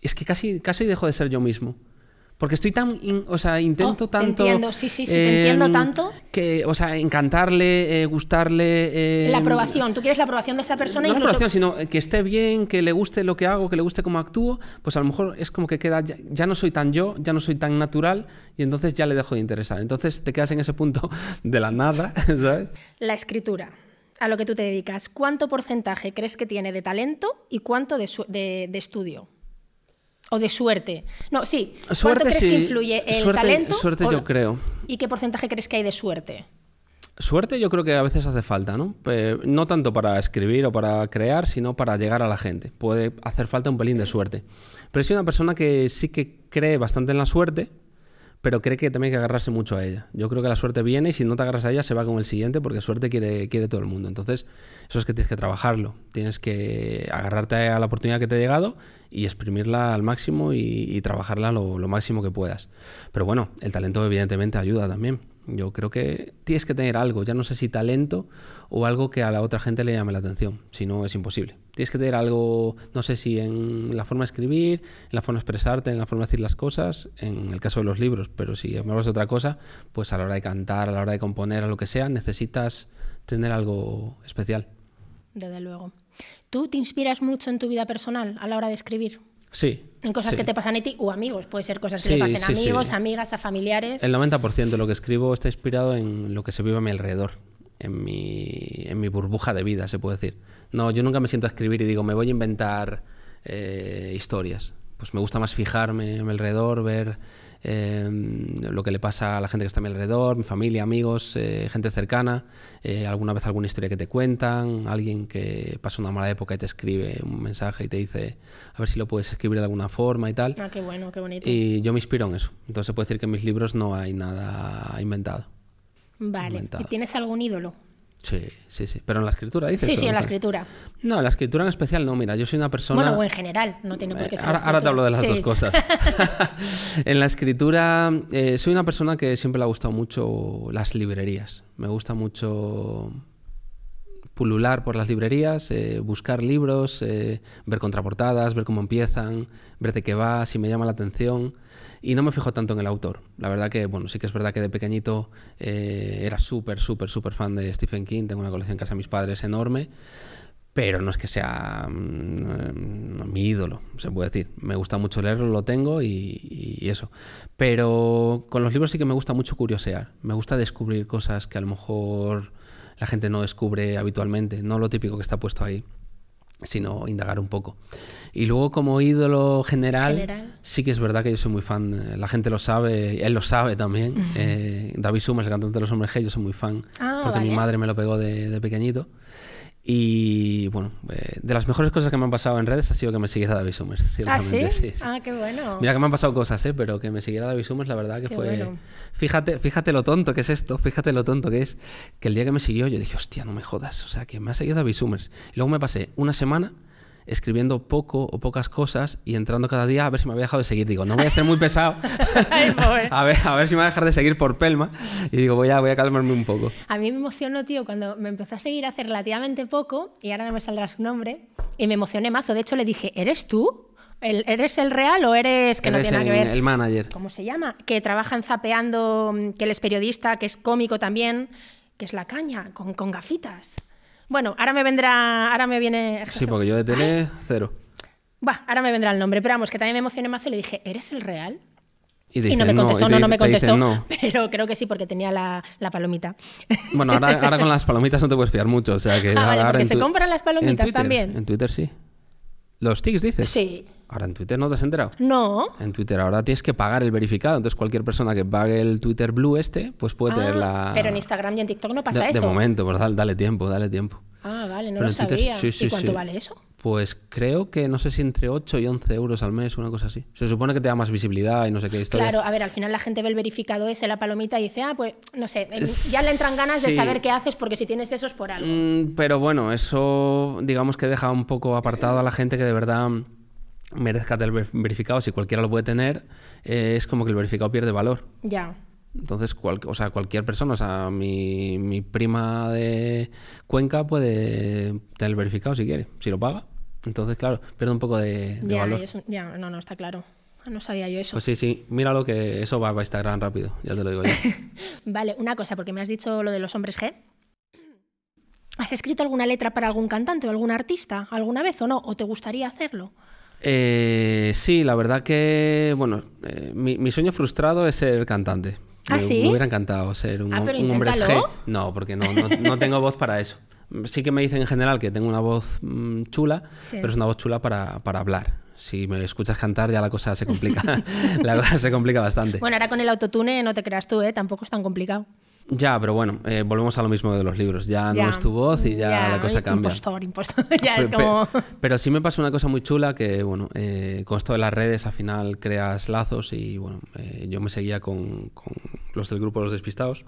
es que casi, casi dejo de ser yo mismo. Porque estoy tan, in- o sea, intento Oh, te tanto... entiendo, sí, sí, sí, te entiendo tanto. Que, o sea, encantarle, eh, gustarle... eh, La aprobación. Tú quieres la aprobación de esa persona no la aprobación, sino que esté bien, que le guste lo que hago, que le guste cómo actúo, pues a lo mejor es como que queda, ya, ya no soy tan yo, ya no soy tan natural y entonces ya le dejo de interesar. Entonces te quedas en ese punto de la nada, ¿sabes? La escritura, a lo que tú te dedicas. ¿Cuánto porcentaje crees que tiene de talento y cuánto de, su- de- de estudio? O de suerte. No, sí. ¿Cuánto Suerte, crees sí. que influye el Suerte- talento? suerte yo creo. ¿Y qué porcentaje crees que hay de suerte? Suerte yo creo que a veces hace falta, ¿no? Eh, no tanto para escribir o para crear, sino para llegar a la gente. Puede hacer falta un pelín de suerte. Pero soy una persona que sí que cree bastante en la suerte, pero cree que también hay que agarrarse mucho a ella. Yo creo que la suerte viene y si no te agarras a ella se va con el siguiente porque suerte quiere, quiere todo el mundo. Entonces, eso es que tienes que trabajarlo. Tienes que agarrarte a la oportunidad que te ha llegado y exprimirla al máximo y, trabajarla lo máximo que puedas. Pero bueno, el talento evidentemente ayuda también. Yo creo que tienes que tener algo, ya no sé si talento o algo que a la otra gente le llame la atención, si no es imposible. Tienes que tener algo, no sé si en la forma de escribir, en la forma de expresarte, en la forma de decir las cosas, en el caso de los libros, pero si me hablas de otra cosa, pues a la hora de cantar, a la hora de componer, a lo que sea, necesitas tener algo especial. Desde luego. ¿Tú te inspiras mucho en tu vida personal a la hora de escribir? Sí. En cosas sí. que te pasan a ti o amigos. Puede ser cosas que Sí, le pasen a sí, amigos, amigas, a familiares. El 90% de lo que escribo está inspirado en lo que se vive a mi alrededor, en mi, en mi burbuja de vida, se puede decir. No, yo nunca me siento a escribir y digo, me voy a inventar eh, historias. Pues me gusta más fijarme a mi alrededor, ver eh, lo que le pasa a la gente que está a mi alrededor, mi familia, amigos, eh, gente cercana, alguna vez alguna historia que te cuentan, alguien que pasa una mala época y te escribe un mensaje y te dice a ver si lo puedes escribir de alguna forma y tal. Ah, qué bueno, qué bonito. Y yo me inspiro en eso. Entonces se puede decir que en mis libros no hay nada inventado. Vale. ¿Y tienes algún ídolo? Sí, sí, sí. Pero en la escritura dices. Sí, ¿o sí, en la escritura. No, en la escritura en especial no. Mira, yo soy una persona. Bueno, o en general, no tiene por qué ser. ahora, ahora te hablo de las dos cosas. en la escritura, eh, soy una persona que siempre le ha gustado mucho las librerías. Me gusta mucho pulular por las librerías, eh, buscar libros, eh, ver contraportadas, ver cómo empiezan, ver de qué va, si me llama la atención. Y no me fijo tanto en el autor. La verdad que, bueno, sí que es verdad que de pequeñito eh, era súper, súper, súper fan de Stephen King. Tengo una colección en casa de mis padres enorme pero no es que sea mm, mi ídolo, se puede decir. Me gusta mucho leerlo, lo tengo y, y, eso. Pero con los libros sí que me gusta mucho curiosear. Me gusta descubrir cosas que a lo mejor la gente no descubre habitualmente, no lo típico que está puesto ahí, sino indagar un poco. Y luego como ídolo general, sí que es verdad que yo soy muy fan, eh, la gente lo sabe, él lo sabe también. eh, David Summers, el cantante de los hombres G, yo soy muy fan, Ah, porque mi madre me lo pegó de, de pequeñito. Y bueno, eh, de las mejores cosas que me han pasado en redes ha sido que me siguiera David Summers. ¿Ah, sí? ciertamente, sí, sí. Ah, qué bueno. Mira que me han pasado cosas, ¿eh? pero que me siguiera David Summers, la verdad que Qué fue... bueno. Fíjate, fíjate lo tonto que es esto, fíjate lo tonto que es, que el día que me siguió yo dije, hostia, no me jodas, o sea, que me ha seguido David Summers. Y luego me pasé una semana escribiendo poco o pocas cosas y entrando cada día a ver si me había dejado de seguir. Digo, no voy a ser muy pesado, a, ver, a ver si me va a dejar de seguir por Pelma. Y digo, voy a, voy a calmarme un poco. A mí me emocionó, tío, cuando me empezó a seguir hace relativamente poco, y ahora no me saldrá su nombre, y me emocioné mazo. De hecho, le dije, ¿eres tú? ¿El- ¿Eres el real o eres que no Eres tiene nada que el- ver? el manager. ¿Cómo se llama? Que trabaja en Zapeando, que él es periodista, que es cómico también, que es la caña, con, con gafitas. Bueno, ahora me vendrá, ahora me viene... Sí, porque yo de tele, cero. Buah, ahora me vendrá el nombre, pero vamos, que también me emocioné mazo y le dije, ¿eres el real? Y, no me contestó, no, te no, me contestó, no. pero creo que sí porque tenía la, la palomita. Bueno, ahora, ahora con las palomitas no te puedes fiar mucho. O sea que Ah, vale, ahora porque en se tu- compran las palomitas en Twitter, también. En Twitter sí. ¿Los tics dices? Sí. Ahora en Twitter no te has enterado. No. En Twitter ahora tienes que pagar el verificado. Entonces cualquier persona que pague el Twitter Blue este, pues puede Ah, tener la... Pero en Instagram y en TikTok no pasa de, de eso. momento, pues dale, dale tiempo, dale tiempo. Ah, vale, no Pero lo Twitter sabía. sí, sí, ¿Y cuánto sí. vale eso? Pues creo que no sé si entre 8 y 11 euros al mes, una cosa así. Se supone que te da más visibilidad y no sé qué historia. Claro, a ver, al final la gente ve el verificado ese, la palomita, y dice, ah, pues, no sé, ya le entran ganas de saber qué haces porque si tienes eso es por algo. Mm, pero bueno, eso digamos que deja un poco apartado a la gente que de verdad merezca tener ver- verificado. Si cualquiera lo puede tener, eh, es como que el verificado pierde valor. Ya. Entonces, cual- o sea, cualquier persona, o sea, mi, mi prima de Cuenca puede tener el verificado si quiere, si lo paga. Entonces, claro, pierde un poco de, de Ya, valor. eso- ya, no, no, está claro. Ah, No sabía yo eso. Pues sí, sí, míralo que eso va a Instagram rápido, ya te lo digo yo. Vale, una cosa, porque me has dicho lo de los hombres G. ¿Has escrito alguna letra para algún cantante o algún artista alguna vez o no? ¿O te gustaría hacerlo? Eh, sí, la verdad que, bueno, eh, mi, mi sueño frustrado es ser cantante. ¿Ah, me, sí? me hubiera encantado ser un, Ah, pero un hombre. G. No, porque no, no, no tengo voz para eso. Sí que me dicen en general que tengo una voz mm, chula, Sí. pero es una voz chula para, para hablar. Si me escuchas cantar ya la cosa se complica, la cosa se complica bastante. Bueno, ahora con el autotune no te creas tú, ¿eh? Tampoco es tan complicado. Ya, pero bueno, eh, volvemos a lo mismo de los libros. Ya, no es tu voz y ya, la cosa cambia. Impostor, impostor. ya es como... pe- Pero sí me pasa una cosa muy chula que, bueno, eh, con esto de las redes al final creas lazos y, bueno, eh, yo me seguía con, con los del grupo Los Despistados,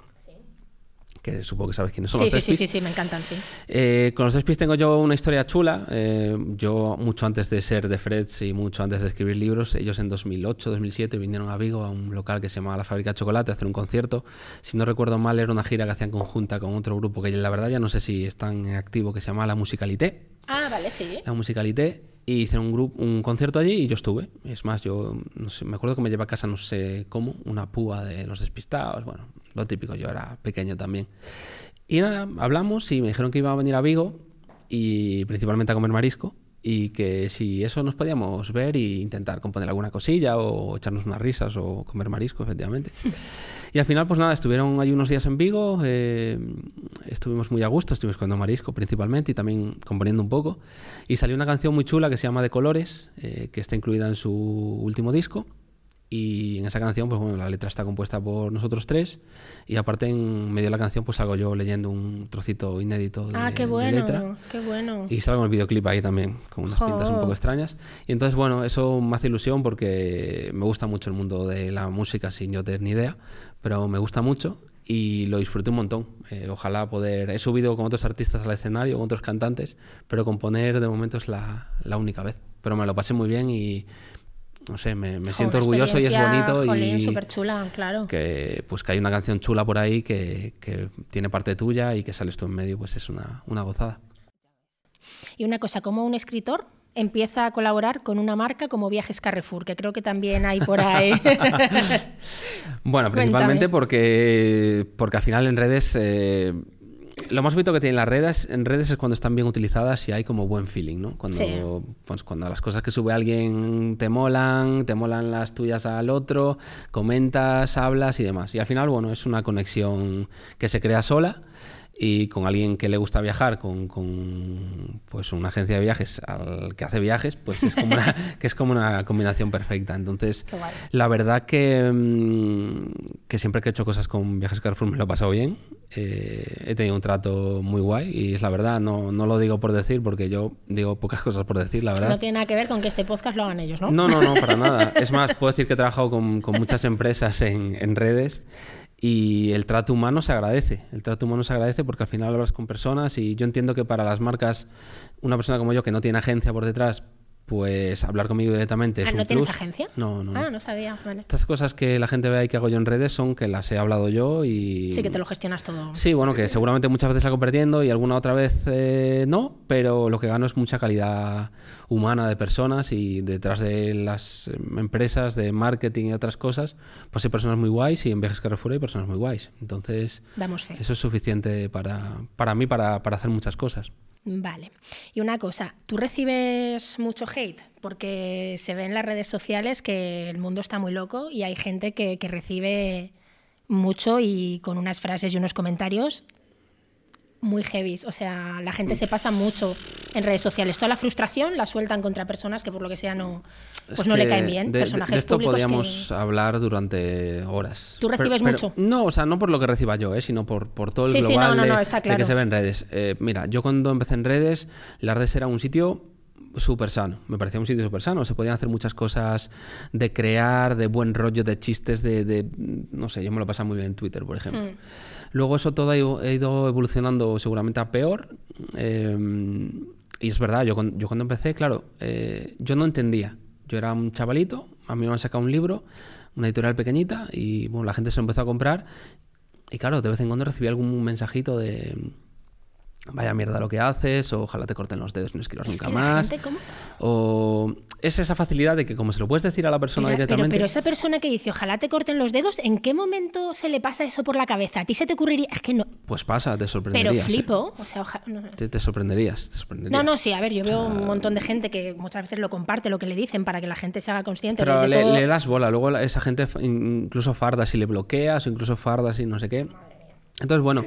que supongo que sabes quiénes son Sí, los sí, sí, Despis. sí, sí, me encantan, sí. Eh, con los Despis tengo yo una historia chula. Eh, yo, mucho antes de ser de Freds y mucho antes de escribir libros, ellos en 2008, 2007 vinieron a Vigo a un local que se llamaba La Fábrica de Chocolate a hacer un concierto. Si no recuerdo mal, era una gira que hacían conjunta con otro grupo que la verdad ya no sé si están en activo, que se llama La Musicalité Ah, vale, sí. la musicalité y hicieron un grupo un concierto allí y yo estuve. Es más yo no sé, me acuerdo que me llevé a casa no sé cómo una púa de los despistados bueno lo típico yo era pequeño también. Y nada hablamos y me dijeron que iba a venir a Vigo y principalmente a comer marisco y que si eso nos podíamos ver e intentar componer alguna cosilla o echarnos unas risas o comer marisco efectivamente y al final, pues nada, estuvieron ahí unos días en Vigo, eh, estuvimos muy a gusto, estuvimos comiendo marisco principalmente y también componiendo un poco. Y salió una canción muy chula que se llama De Colores, eh, que está incluida en su último disco. Y en esa canción, pues bueno, la letra está compuesta por nosotros tres. Y aparte, en medio de la canción, pues salgo yo leyendo un trocito inédito de, Ah, qué de bueno, letra. qué bueno. Y salgo en el videoclip ahí también, con unas pintas un poco extrañas. Y entonces, bueno, eso me hace ilusión porque me gusta mucho el mundo de la música sin yo tener ni idea, pero me gusta mucho y lo disfruté un montón. Eh, ojalá poder... He subido con otros artistas al escenario, con otros cantantes, pero componer de momento es la, la única vez. Pero me lo pasé muy bien y no sé, me, siento orgulloso y es bonito jolín, y súper chula, claro. que pues que hay una canción chula por ahí que, que tiene parte tuya y que sales tú en medio, pues es una, una gozada. Y una cosa, como un escritor empieza a colaborar con una marca como Viajes Carrefour, que creo que también hay por ahí. Bueno, principalmente Cuéntame. porque, porque al final en redes, eh, lo más bonito que tienen las redes, en redes es cuando están bien utilizadas y hay como buen feeling, ¿no? Cuando, Sí. pues, cuando las cosas que sube alguien te molan, te molan las tuyas al otro, comentas, hablas y demás. Y al final, bueno, es una conexión que se crea sola y con alguien que le gusta viajar, con, con, pues una agencia de viajes al que hace viajes, pues es como una, que es como una combinación perfecta. Entonces, la verdad que, mm, que siempre que he hecho cosas con Viajes Carrefour me lo he pasado bien. Eh, he tenido un trato muy guay y es la verdad, no, no lo digo por decir porque yo digo pocas cosas por decir, la verdad. no tiene nada que ver con que este podcast lo hagan ellos, ¿no? No, no, no, para nada. Es más, puedo decir que he trabajado con, con muchas empresas en, en redes y el trato humano se agradece. El trato humano se agradece porque al final hablas con personas y yo entiendo que para las marcas, una persona como yo que no tiene agencia por detrás, pues hablar conmigo directamente es Ah, un ¿No tienes plus. agencia? No, no. Ah, no sabía. Vale. Estas cosas que la gente ve ahí que hago yo en redes son que las he hablado yo y... Sí, que te lo gestionas todo. Sí, bueno, que seguramente muchas veces salgo perdiendo y alguna otra vez eh, no, pero lo que gano es mucha calidad humana de personas y detrás de las empresas de marketing y otras cosas, pues hay personas muy guays y en Viajes Carrefour hay personas muy guays. Entonces, Damos fe. eso es suficiente para, para mí para, para hacer muchas cosas. Vale. Y una cosa, ¿tú recibes mucho hate? Porque se ve en las redes sociales que el mundo está muy loco y hay gente que, recibe mucho y con unas frases y unos comentarios muy heavy. O sea, la gente se pasa mucho en redes sociales. Toda la frustración la sueltan contra personas que por lo que sea no, pues Es no le caen bien. de- de- personajes de, esto públicos podríamos que... hablar durante horas. ¿Tú recibes mucho? No, o sea, no por lo que reciba yo, ¿eh? sino por, por todo el Sí, sí, global no, no, de, no, está de claro. que se ve en redes. Eh, mira, yo cuando empecé en redes, las redes era un sitio súper sano. Me parecía un sitio súper sano. Se podían hacer muchas cosas de crear, de buen rollo, de chistes, de, de- no sé, yo me lo pasaba muy bien en Twitter, por ejemplo. Mm. Luego eso todo ha ido, evolucionando seguramente a peor. eh, y es verdad, yo, yo cuando empecé, claro, eh, yo no entendía. Yo era un chavalito, a mí me han sacado un libro, una editorial pequeñita, y bueno, la gente se lo empezó a comprar. Y claro, de vez en cuando recibía algún mensajito de vaya mierda lo que haces, o ojalá te corten los dedos y no escribas Es nunca más. gente, ¿cómo? O es esa facilidad de que como se lo puedes decir a la persona Pero, pero, directamente. pero esa persona que dice, ojalá te corten los dedos, ¿en qué momento se le pasa eso por la cabeza? ¿A ti se te ocurriría? Es que no. Pues pasa, te Pero sorprenderías. ¿eh? flipo. O sea, ojalá. No, Te, te sorprenderías, te sorprenderías. no, no, sí, a ver, yo veo un montón de gente que muchas veces lo comparte, lo que le dicen, para que la gente se haga consciente Pero de, de le, todo. le das bola, luego esa gente incluso farda si le bloqueas o incluso farda si no sé qué. Entonces, bueno,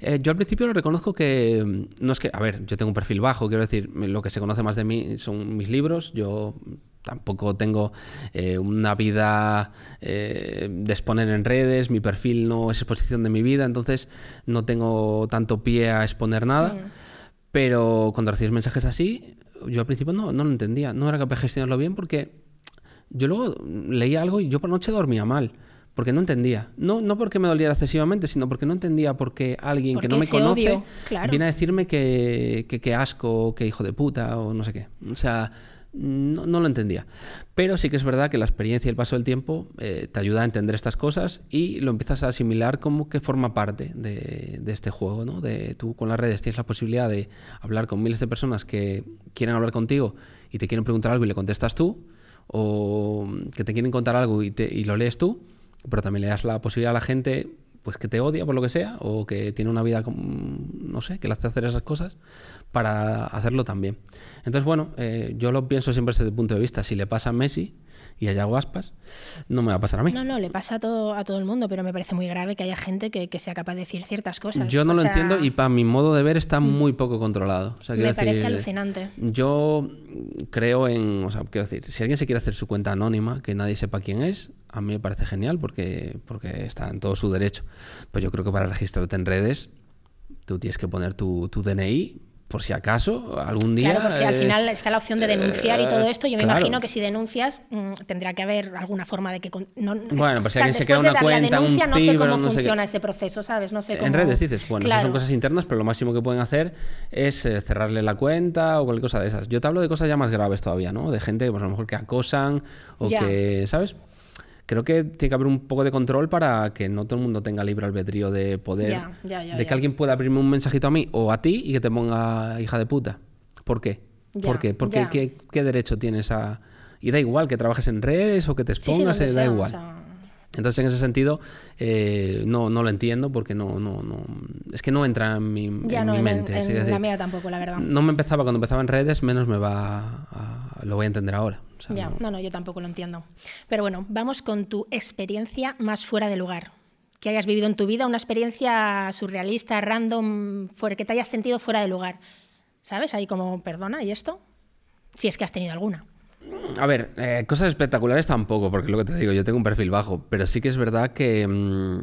eh, yo al principio lo reconozco que mm, no es que, a ver, yo tengo un perfil bajo, quiero decir, lo que se conoce más de mí son mis libros, yo tampoco tengo eh, una vida eh, de exponer en redes, mi perfil no es exposición de mi vida, entonces no tengo tanto pie a exponer nada. Pero cuando recibes mensajes así, yo al principio no, no lo entendía, no era capaz de gestionarlo bien porque yo luego leía algo y yo por la noche dormía mal. Porque no entendía. No, no porque me doliera excesivamente, sino porque no entendía por qué alguien que Porque no me conoce odio, claro. viene a decirme que, que, que asco, que hijo de puta o no sé qué. O sea, no, no lo entendía. Pero sí que es verdad que la experiencia y el paso del tiempo eh, te ayuda a entender estas cosas y lo empiezas a asimilar como que forma parte de, de este juego. ¿no? De, tú con las redes tienes la posibilidad de hablar con miles de personas que quieren hablar contigo y te quieren preguntar algo y le contestas tú, o que te quieren contar algo y, te- y lo lees tú, pero también le das la posibilidad a la gente pues que te odia por lo que sea o que tiene una vida no sé que le hace hacer esas cosas para hacerlo también. Entonces bueno eh, yo lo pienso siempre desde el punto de vista. Si le pasa a Messi y a Yago Aspas no me va a pasar a mí No, no, le pasa a todo, a todo el mundo, pero me parece muy grave que haya gente que, que sea capaz de decir ciertas cosas. yo no O lo sea, entiendo y para mi modo de ver está muy poco controlado o sea, Me parece decir, alucinante. Yo creo en, o sea, quiero decir, si alguien se quiere hacer su cuenta anónima, que nadie sepa quién es, a mí me parece genial porque, porque está en todo su derecho. Pero yo creo que para registrarte en redes, tú tienes que poner tu, tu DNI, por si acaso, algún día. Claro, porque al eh, final está la opción de denunciar y todo esto. Yo me claro. imagino que si denuncias, mm, tendrá que haber alguna forma de que. No, Bueno, si o sea, alguien se crea de una dar cuenta, la un denuncia, no sé cómo no sé qué. funciona ese proceso, ¿sabes? No sé cómo. En redes dices, bueno, esas Claro. son cosas internas, pero lo máximo que pueden hacer es eh, cerrarle la cuenta o cualquier cosa de esas. Yo te hablo de cosas ya más graves todavía, ¿no? De gente, pues a lo mejor que acosan o Ya. que, ¿sabes? Creo que tiene que haber un poco de control para que no todo el mundo tenga libre albedrío de poder. Ya, ya, ya, de que alguien pueda abrirme un mensajito a mí o a ti y que te ponga hija de puta. ¿Por qué? ¿Por qué? Porque. ¿qué, qué derecho tienes a.? Y da igual que trabajes en redes o que te Sí, sí, expongas, eh, da sea, o igual. sea, Entonces, en ese sentido, eh, no, no lo entiendo porque no, no, no, es que no entra en mi, ya en no, mi en, mente. en es decir, la mía tampoco, la verdad. no me empezaba cuando empezaba en redes, menos me va a- lo voy a entender ahora. O sea, Ya, no- no, no, yo tampoco lo entiendo. Pero bueno, vamos con tu experiencia más fuera de lugar. Que hayas vivido en tu vida, una experiencia surrealista, random, que te hayas sentido fuera de lugar. ¿Sabes? Ahí como, perdona, ¿y esto? Si es que has tenido alguna. A ver, eh, cosas espectaculares tampoco, porque lo que te digo, yo tengo un perfil bajo, pero sí que es verdad que mm,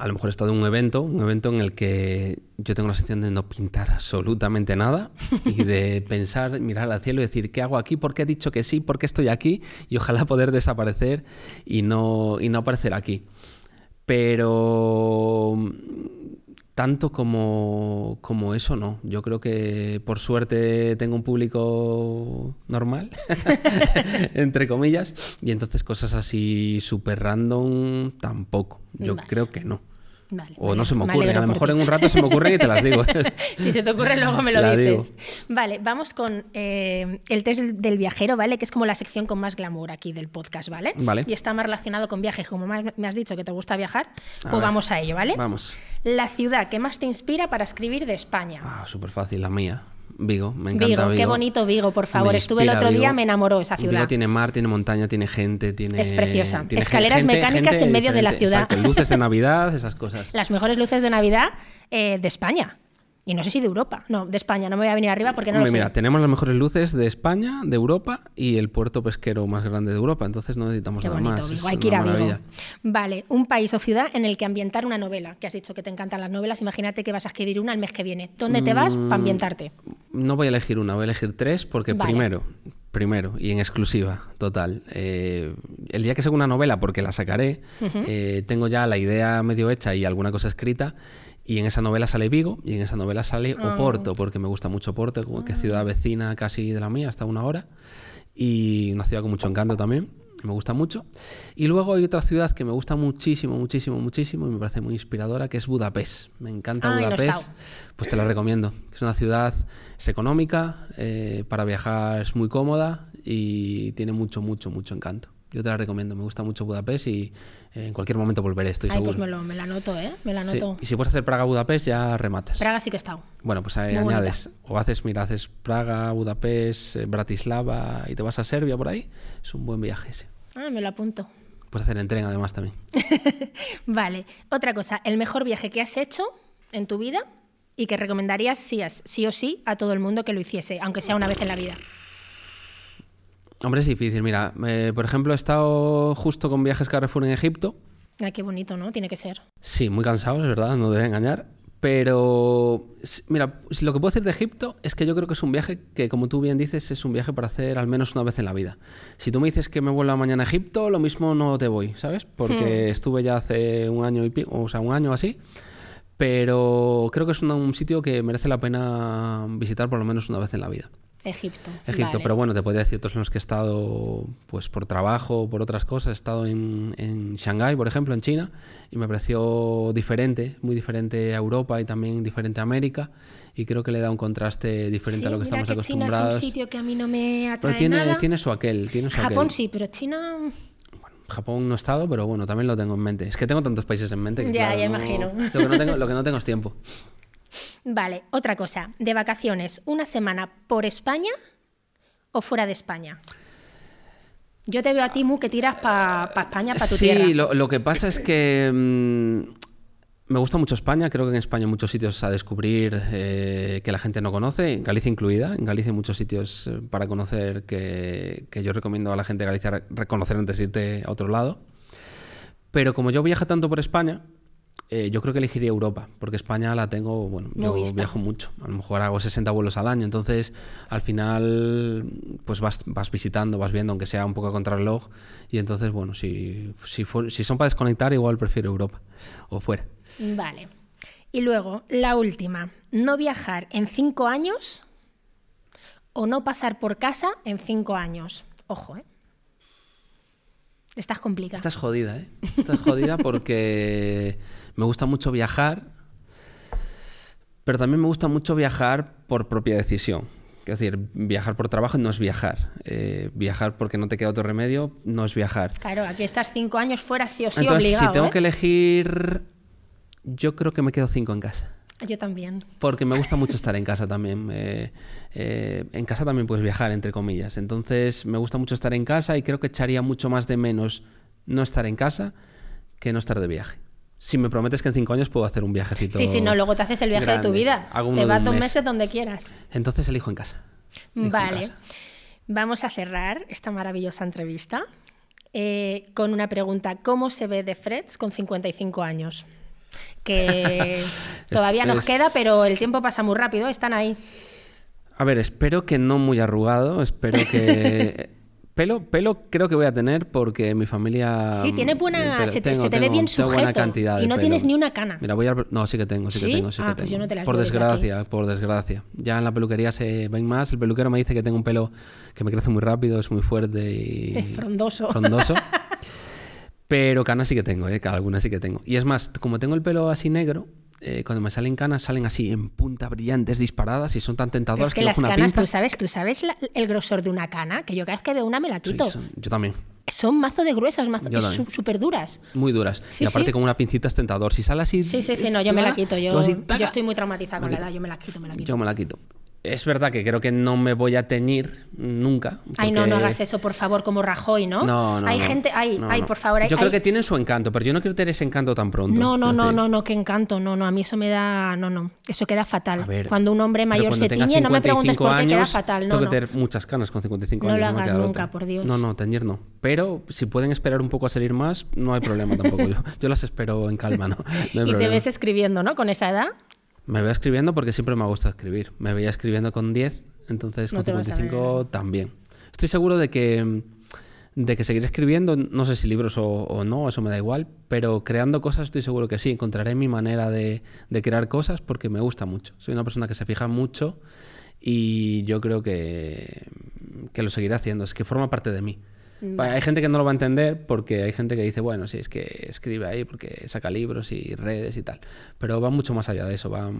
a lo mejor he estado en un evento, un evento en el que yo tengo la sensación de no pintar absolutamente nada y de pensar, mirar al cielo y decir, ¿qué hago aquí? ¿Por qué he dicho que sí? ¿Por qué estoy aquí? Y ojalá poder desaparecer y no, y no aparecer aquí. Pero tanto como, como eso no. Yo creo que por suerte tengo un público normal, entre comillas, y entonces cosas así súper random tampoco. Yo Vale. creo que no. Vale, O no se me ocurre. A lo mejor ti. en un rato se me ocurren y te las digo. si se te ocurre, luego me lo La dices. digo. Vale, vamos con eh, el test del viajero, ¿vale? Que es como la sección con más glamour aquí del podcast, ¿vale? Vale. Y está más relacionado con viajes. Como me has dicho que te gusta viajar, A pues ver. vamos a ello, ¿vale? Vamos. La ciudad que más te inspira para escribir de España. Ah, súper fácil, la mía. Vigo, me encanta Vigo, Vigo. qué bonito Vigo, por favor. Estuve el otro día, me enamoró esa ciudad. Vigo tiene mar, tiene montaña, tiene gente, tiene... Es preciosa. tiene Escaleras gente- mecánicas gente en medio de la ciudad. Exacto, luces de Navidad, esas cosas. Las mejores luces de Navidad eh, de España. Y no sé si de Europa. No, de España. No me voy a venir arriba porque no Hombre, lo sé. mira, tenemos las mejores luces de España, de Europa y el puerto pesquero más grande de Europa, entonces no necesitamos Qué nada bonito, más. Vigo. Hay que ir a Vigo. Vale, un país o ciudad en el que ambientar una novela. Que has dicho que te encantan las novelas. Imagínate que vas a escribir una el mes que viene. ¿Dónde te vas Mm. para ambientarte? No voy a elegir una, voy a elegir tres porque Vale. primero, primero y en exclusiva, total, eh, el día que saque una novela, porque la sacaré, eh, tengo ya la idea medio hecha y alguna cosa escrita. Y en esa novela sale Vigo y en esa novela sale Ah. Oporto, porque me gusta mucho Oporto, como que es ciudad vecina casi de la mía, hasta una hora. Y una ciudad con mucho encanto también, y me gusta mucho. Y luego hay otra ciudad que me gusta muchísimo, muchísimo, muchísimo y me parece muy inspiradora, que es Budapest. Me encanta no he Budapest. estado. Pues te la recomiendo. Es una ciudad, es económica, eh, para viajar es muy cómoda y tiene mucho, mucho, mucho encanto. Yo te la recomiendo, me gusta mucho Budapest y en cualquier momento volveré, estoy Ay, seguro. pues me, lo, me la anoto, ¿eh? Me la Sí, anoto. Y si puedes hacer Praga-Budapest ya rematas. Praga sí que he estado. Bueno, pues ahí Muy añades, o haces, mira, haces Praga, Budapest, eh, Bratislava y te vas a Serbia por ahí. Es un buen viaje ese. Ah, me lo apunto. Puedes hacer en tren además también. Vale, otra cosa. El mejor viaje que has hecho en tu vida y que recomendarías sí, sí o sí a todo el mundo que lo hiciese, aunque sea una vez en la vida. Hombre, es difícil. Mira, eh, por ejemplo, he estado justo con viajes Carrefour en Egipto. Ay, qué bonito, ¿no? Tiene que ser. Sí, muy cansado, es verdad, no debe engañar. Pero, mira, lo que puedo decir de Egipto es que yo creo que es un viaje que, como tú bien dices, es un viaje para hacer al menos una vez en la vida. Si tú me dices que me vuelva mañana a Egipto, lo mismo no te voy, ¿sabes? Porque estuve ya hace un año y pico, o sea, un año así. Pero creo que es un, un sitio que merece la pena visitar por lo menos una vez en la vida. Egipto. Egipto, Vale. pero bueno, te podría decir otros en los que he estado pues por trabajo, por otras cosas. He estado en, en Shanghái, por ejemplo, en China, y me pareció diferente, muy diferente a Europa y también diferente a América. Y creo que le da un contraste diferente Sí, a lo que mira estamos que China acostumbrados. es un sitio que a mí no me atrae pero tiene, nada. tiene su aquel, tiene su Japón aquel. sí, pero China... Japón no he estado, pero bueno, también lo tengo en mente. Es que tengo tantos países en mente que Ya, claro, ya no- imagino. Lo que, no tengo, lo que no tengo es tiempo. Vale, otra cosa. De vacaciones, ¿una semana por España o fuera de España? Yo te veo a ti, Mu, que tiras para España, para tu sí, tierra. Lo, lo que pasa es que mm, me gusta mucho España. Creo que en España hay muchos sitios a descubrir eh, que la gente no conoce, en Galicia incluida. En Galicia hay muchos sitios eh, para conocer que, que yo recomiendo a la gente de Galicia re- reconocer antes de irte a otro lado. Pero como yo viajo tanto por España, eh, yo creo que elegiría Europa, porque España la tengo, bueno, Muy yo vista. viajo mucho, a lo mejor hago 60 vuelos al año, entonces al final pues vas, vas visitando, vas viendo, aunque sea un poco a contrarreloj, y entonces, bueno, si, si, si son para desconectar, igual prefiero Europa o fuera. Vale. Y luego, la última. No viajar en cinco años o no pasar por casa en cinco años. Ojo, ¿eh? Estás complicada. Estás jodida, ¿eh? Estás jodida porque me gusta mucho viajar, pero también me gusta mucho viajar por propia decisión. Es decir, viajar por trabajo no es viajar. Eh, viajar porque no te queda otro remedio no es viajar. Claro, aquí estás cinco años fuera sí o sí Entonces, obligado. si tengo ¿eh? que elegir, yo creo que me quedo cinco en casa. Yo también. Porque me gusta mucho estar en casa también. Eh, eh, en casa también puedes viajar, entre comillas. Entonces, me gusta mucho estar en casa y creo que echaría mucho más de menos no estar en casa que no estar de viaje. Si me prometes que en cinco años puedo hacer un viajecito. Sí, sí, no, luego te haces el viaje de tu vida. Hago te vas dos mes. meses donde quieras. Entonces elijo en casa. Elijo en Vale. casa. Vamos a cerrar esta maravillosa entrevista eh, con una pregunta. ¿Cómo se ve de Freds con 55 años? Que todavía nos es- queda, pero el tiempo pasa muy rápido. Están ahí. A ver, espero que no muy arrugado. Espero que. Pelo, pelo creo que voy a tener porque mi familia. Sí, tiene buena- se te- tengo- se te ve bien tengo buena sujeto cantidad de y no pelo. tienes ni una cana. Mira, voy a. No, sí que tengo, sí, ¿Sí? que tengo, sí Ah, que pues tengo. yo no te las por desgracia, por desgracia. Ya en la peluquería se ven más. El peluquero me dice que tengo un pelo que me crece muy rápido, es muy fuerte y. Es frondoso. frondoso. Pero canas sí que tengo, ¿eh? algunas sí que tengo. Y es más, como tengo el pelo así negro, eh, cuando me salen canas salen así en punta brillantes, disparadas y son tan tentadoras es que que las canas, pinza. tú sabes, tú sabes la- el grosor de una cana, que yo cada vez que veo una me la Sí, quito. son- yo también. Son mazo de gruesas, mazo, súper duras. Muy duras. Sí, y aparte sí. con una pincita es tentador. Si sale así... Sí, sí, sí, no, yo me la quito. Yo, así, yo estoy muy traumatizada con la edad, yo me la quito, me la quito. Yo me la quito. Es verdad que creo que no me voy a teñir nunca. Ay, no, no porque- hagas eso, por favor, como Rajoy, ¿no? No, no. Hay no. gente, ay, No, ay, no. por favor. hay- Yo creo que tienen su encanto, pero yo no quiero tener ese encanto tan pronto. No, no, no, no, no, qué encanto, no, no, a mí eso me da, no, no, eso queda fatal. a ver, cuando un hombre mayor se tiñe, no me preguntes 55 por qué queda fatal, no, Tengo no. que tener muchas canas con 55 No años. lo me hagas nunca, otra. por Dios. No, no, teñir no. Pero si pueden esperar un poco a salir más, no hay problema tampoco. yo, yo las espero en calma, ¿no? No hay y te problema. ves escribiendo, ¿no? Con esa edad. Me veo escribiendo porque siempre me ha gustado escribir. Me veía escribiendo con 10, entonces No con te vas a 55 también. Estoy seguro de que, de que seguiré escribiendo, no sé si libros o, o no, eso me da igual, pero creando cosas estoy seguro que sí. Encontraré mi manera de, de crear cosas porque me gusta mucho. Soy una persona que se fija mucho y yo creo que, que lo seguiré haciendo. Es que forma parte de mí. Hay gente que no lo va a entender porque hay gente que dice, bueno, sí, es que escribe ahí porque saca libros y redes y tal. Pero va mucho más allá de eso. Va,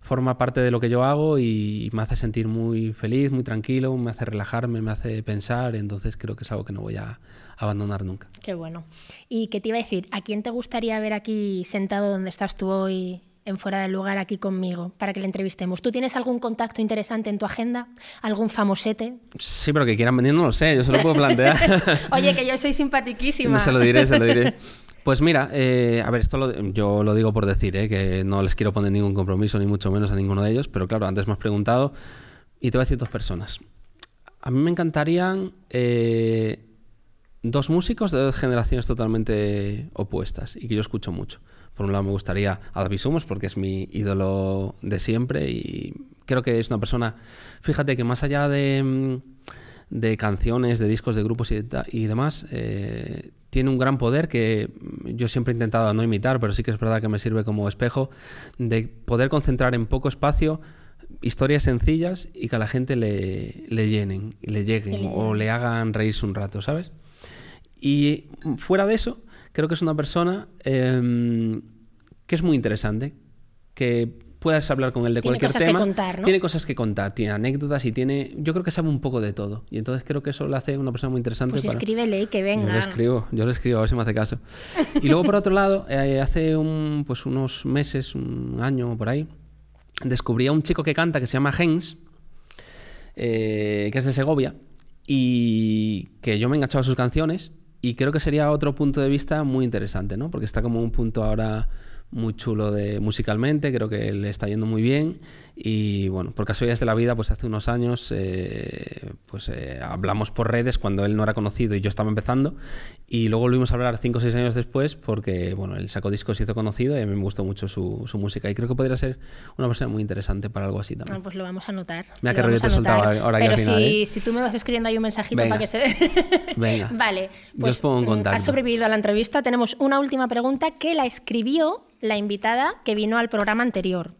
forma parte de lo que yo hago y me hace sentir muy feliz, muy tranquilo, me hace relajarme, me hace pensar. Entonces creo que es algo que no voy a abandonar nunca. Qué bueno. ¿Y qué te iba a decir? ¿A quién te gustaría ver aquí sentado donde estás tú hoy, en fuera del lugar, aquí conmigo, para que le entrevistemos? ¿Tú tienes algún contacto interesante en tu agenda? ¿Algún famosete? Sí, pero que quieran venir no lo sé, yo se lo puedo plantear. Oye, que yo soy simpatiquísima. No se lo diré, se lo diré. Pues mira, eh, a ver, esto lo- yo lo digo por decir, eh, que no les quiero poner ningún compromiso, ni mucho menos a ninguno de ellos, pero claro, antes me has preguntado y te voy a decir dos personas. A mí me encantarían eh, dos músicos de dos generaciones totalmente opuestas y que yo escucho mucho. Por un lado me gustaría a David Summers porque es mi ídolo de siempre y creo que es una persona, fíjate que más allá de, mm, de canciones, de discos, de grupos y, de- y demás, eh, tiene un gran poder que yo siempre he intentado no imitar, pero sí que es verdad que me sirve como espejo, de poder concentrar en poco espacio historias sencillas y que a la gente le, le llenen, le lleguen le o le hagan reírse un rato, ¿sabes? Y fuera de eso, creo que es una persona eh, que es muy interesante, que puedas hablar con él de Tiene cualquier cosas que tema. contar, ¿no? Tiene cosas que contar, tiene anécdotas y tiene. Yo creo que sabe un poco de todo. Y entonces creo que eso le hace una persona muy interesante. Pues para- escríbele y que Yo le venga. escribo, yo le escribo, a ver si me hace caso. Y luego, por otro lado, eh, hace un, pues unos meses, un año por ahí, descubrí a un chico que canta que se llama Gens, eh, que es de Segovia, y que yo me he enganchado a sus canciones, y creo que sería otro punto de vista muy interesante, ¿no? Porque está como un punto ahora muy chulo de musicalmente, creo que le está yendo muy bien y bueno, por casualidades de la vida, pues hace unos años eh, pues eh, hablamos por redes cuando él no era conocido y yo estaba empezando y luego volvimos a hablar cinco o seis años después porque bueno, él sacó discos y hizo conocido y a mí me gustó mucho su, su música y creo que podría ser una persona muy interesante para algo así también. Ah, pues lo vamos a anotar. Mira qué rollo te a he soltado anotar. ahora, ahora que Pero al final, si, ¿eh? si tú me vas escribiendo ahí un mensajito Venga. para que se vea. Venga. Vale, Yo pues os pongo en mm, contacto. has sobrevivido a la entrevista. Tenemos una última pregunta que la escribió la invitada que vino al programa anterior,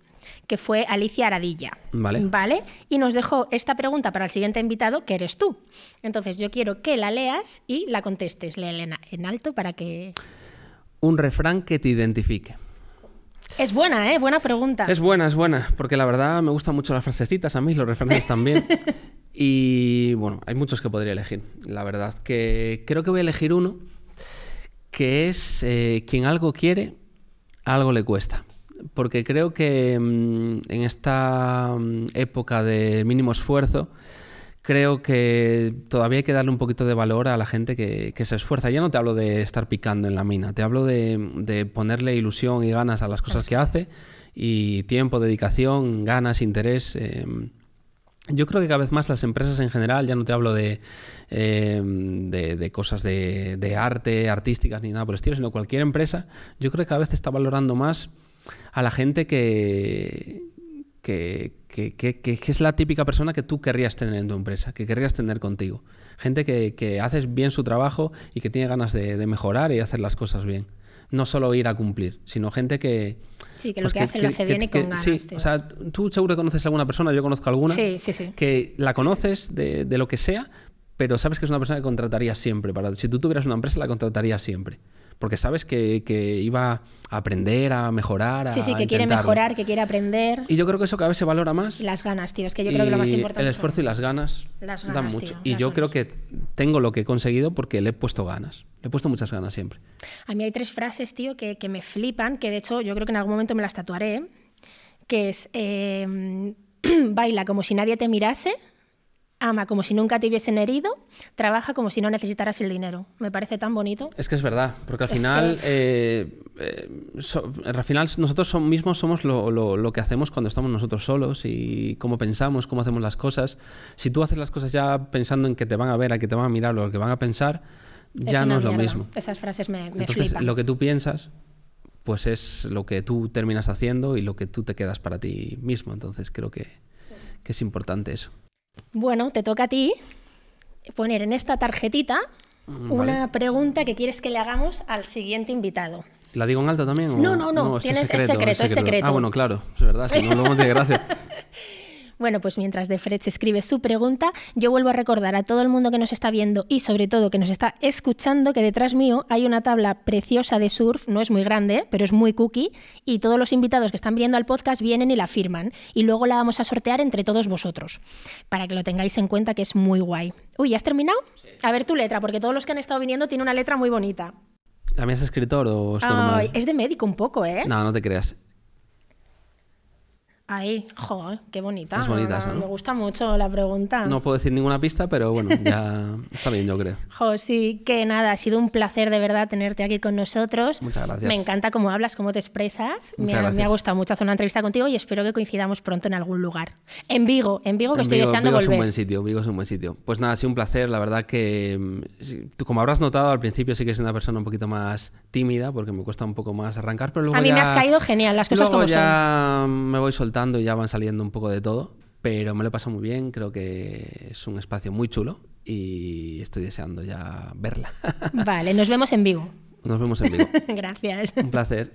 que fue Alicia Aradilla. Vale. Vale. Y nos dejó esta pregunta para el siguiente invitado, que eres tú. Entonces yo quiero que la leas y la contestes. Léela en, alto para que. Un refrán que te identifique. Es buena, ¿eh? Buena pregunta. Es buena, es buena, porque la verdad me gustan mucho las frasecitas a mí, los refranes también. y bueno, hay muchos que podría elegir. La verdad que creo que voy a elegir uno, que es eh, quien algo quiere, algo le cuesta. Porque creo que mm, en esta mm, época de mínimo esfuerzo, creo que todavía hay que darle un poquito de valor a la gente que, que se esfuerza. Ya no te hablo de estar picando en la mina, te hablo de, de ponerle ilusión y ganas a las cosas que hace y tiempo, dedicación, ganas, interés. eh, yo creo que cada vez más las empresas en general, ya no te hablo de, eh, de, cosas de, de arte, artísticas ni nada por el estilo, sino cualquier empresa, yo creo que cada vez está valorando más a la gente que, que, que, que- que- es la típica persona que tú querrías tener en tu empresa, que querrías tener contigo. Gente que, que haces bien su trabajo y que tiene ganas de, de mejorar y hacer las cosas bien. No solo ir a cumplir, sino gente que... Sí, que lo pues que hace lo hace bien y con ganas, Sí, tío. o sea, tú seguro que conoces a alguna persona, yo conozco a alguna, Sí, sí, sí. que la conoces de, de lo que sea, pero sabes que es una persona que contratarías siempre. Para, si tú tuvieras una empresa, la contratarías siempre. Porque sabes que, que iba a aprender, a mejorar, a Sí, sí, que quiere intentarlo. mejorar, que quiere aprender. Y yo creo que eso cada vez se valora más. Las ganas, tío. Es que yo creo que lo más importante. El son- esfuerzo y las ganas, Las dan ganas, mucho. tío, y yo creo ganas. que tengo lo que he conseguido porque le he puesto ganas. Le he puesto muchas ganas siempre. A mí hay tres frases, tío, que, que me flipan, que de hecho yo creo que en algún momento me las tatuaré, que es eh, baila como si nadie te mirase, ama como si nunca te hubiesen herido, trabaja como si no necesitaras el dinero. Me parece tan bonito. Es que es verdad, porque al Es final, que- eh, eh, so- al final nosotros son- mismos somos lo, lo- lo que hacemos cuando estamos nosotros solos y cómo pensamos, cómo hacemos las cosas. Si tú haces las cosas ya pensando en que te van a ver, a que te van a mirar o a que van a pensar, ya no es lo mismo. Esas frases me, me Entonces, flipan. lo que tú piensas, pues es lo que tú terminas haciendo y lo que tú te quedas para ti mismo. Entonces, creo que, que es importante eso. Bueno, te toca a ti poner en esta tarjetita Mm, una pregunta que quieres que le hagamos al siguiente invitado. ¿La digo en alto también? o- No, no, no, tienes- es secreto, es secreto. Ah, bueno, claro, es verdad, si no lo de gracia. Bueno, pues mientras De Fred escribe su pregunta, yo vuelvo a recordar a todo el mundo que nos está viendo y sobre todo que nos está escuchando que detrás mío hay una tabla preciosa de surf, no es muy grande, pero es muy cookie, y todos los invitados que están viendo al podcast vienen y la firman. Y luego la vamos a sortear entre todos vosotros, para que lo tengáis en cuenta que es muy guay. Uy, ¿ya has terminado? A ver tu letra, porque todos los que han estado viniendo tienen una letra muy bonita. ¿La mía es escritor o es Ay, normal? es de médico un poco, ¿eh? No, no te creas. Ay, joder, qué bonita. Es bonita esa, ¿no? Me gusta mucho la pregunta. No puedo decir ninguna pista, pero bueno, ya está bien, yo creo. Jo, sí, que nada, ha sido un placer de verdad tenerte aquí con nosotros. Muchas gracias. Me encanta cómo hablas, cómo te expresas. Me ha, me ha gustado mucho hacer una entrevista contigo y espero que coincidamos pronto en algún lugar. En Vigo, en Vigo, que En estoy Vigo, deseando Vigo es un volver. buen sitio, Vigo es un buen sitio. Pues nada, ha sido un placer, la verdad que, mm, como habrás notado, al principio sí que soy una persona un poquito más tímida, porque me cuesta un poco más arrancar, pero luego A mí me has caído genial, las cosas luego como ya me voy soltando y ya van saliendo un poco de todo, pero me lo he pasado muy bien, creo que es un espacio muy chulo y estoy deseando ya verla. Vale, nos vemos en Vigo. Nos vemos en Vigo. Gracias. un placer.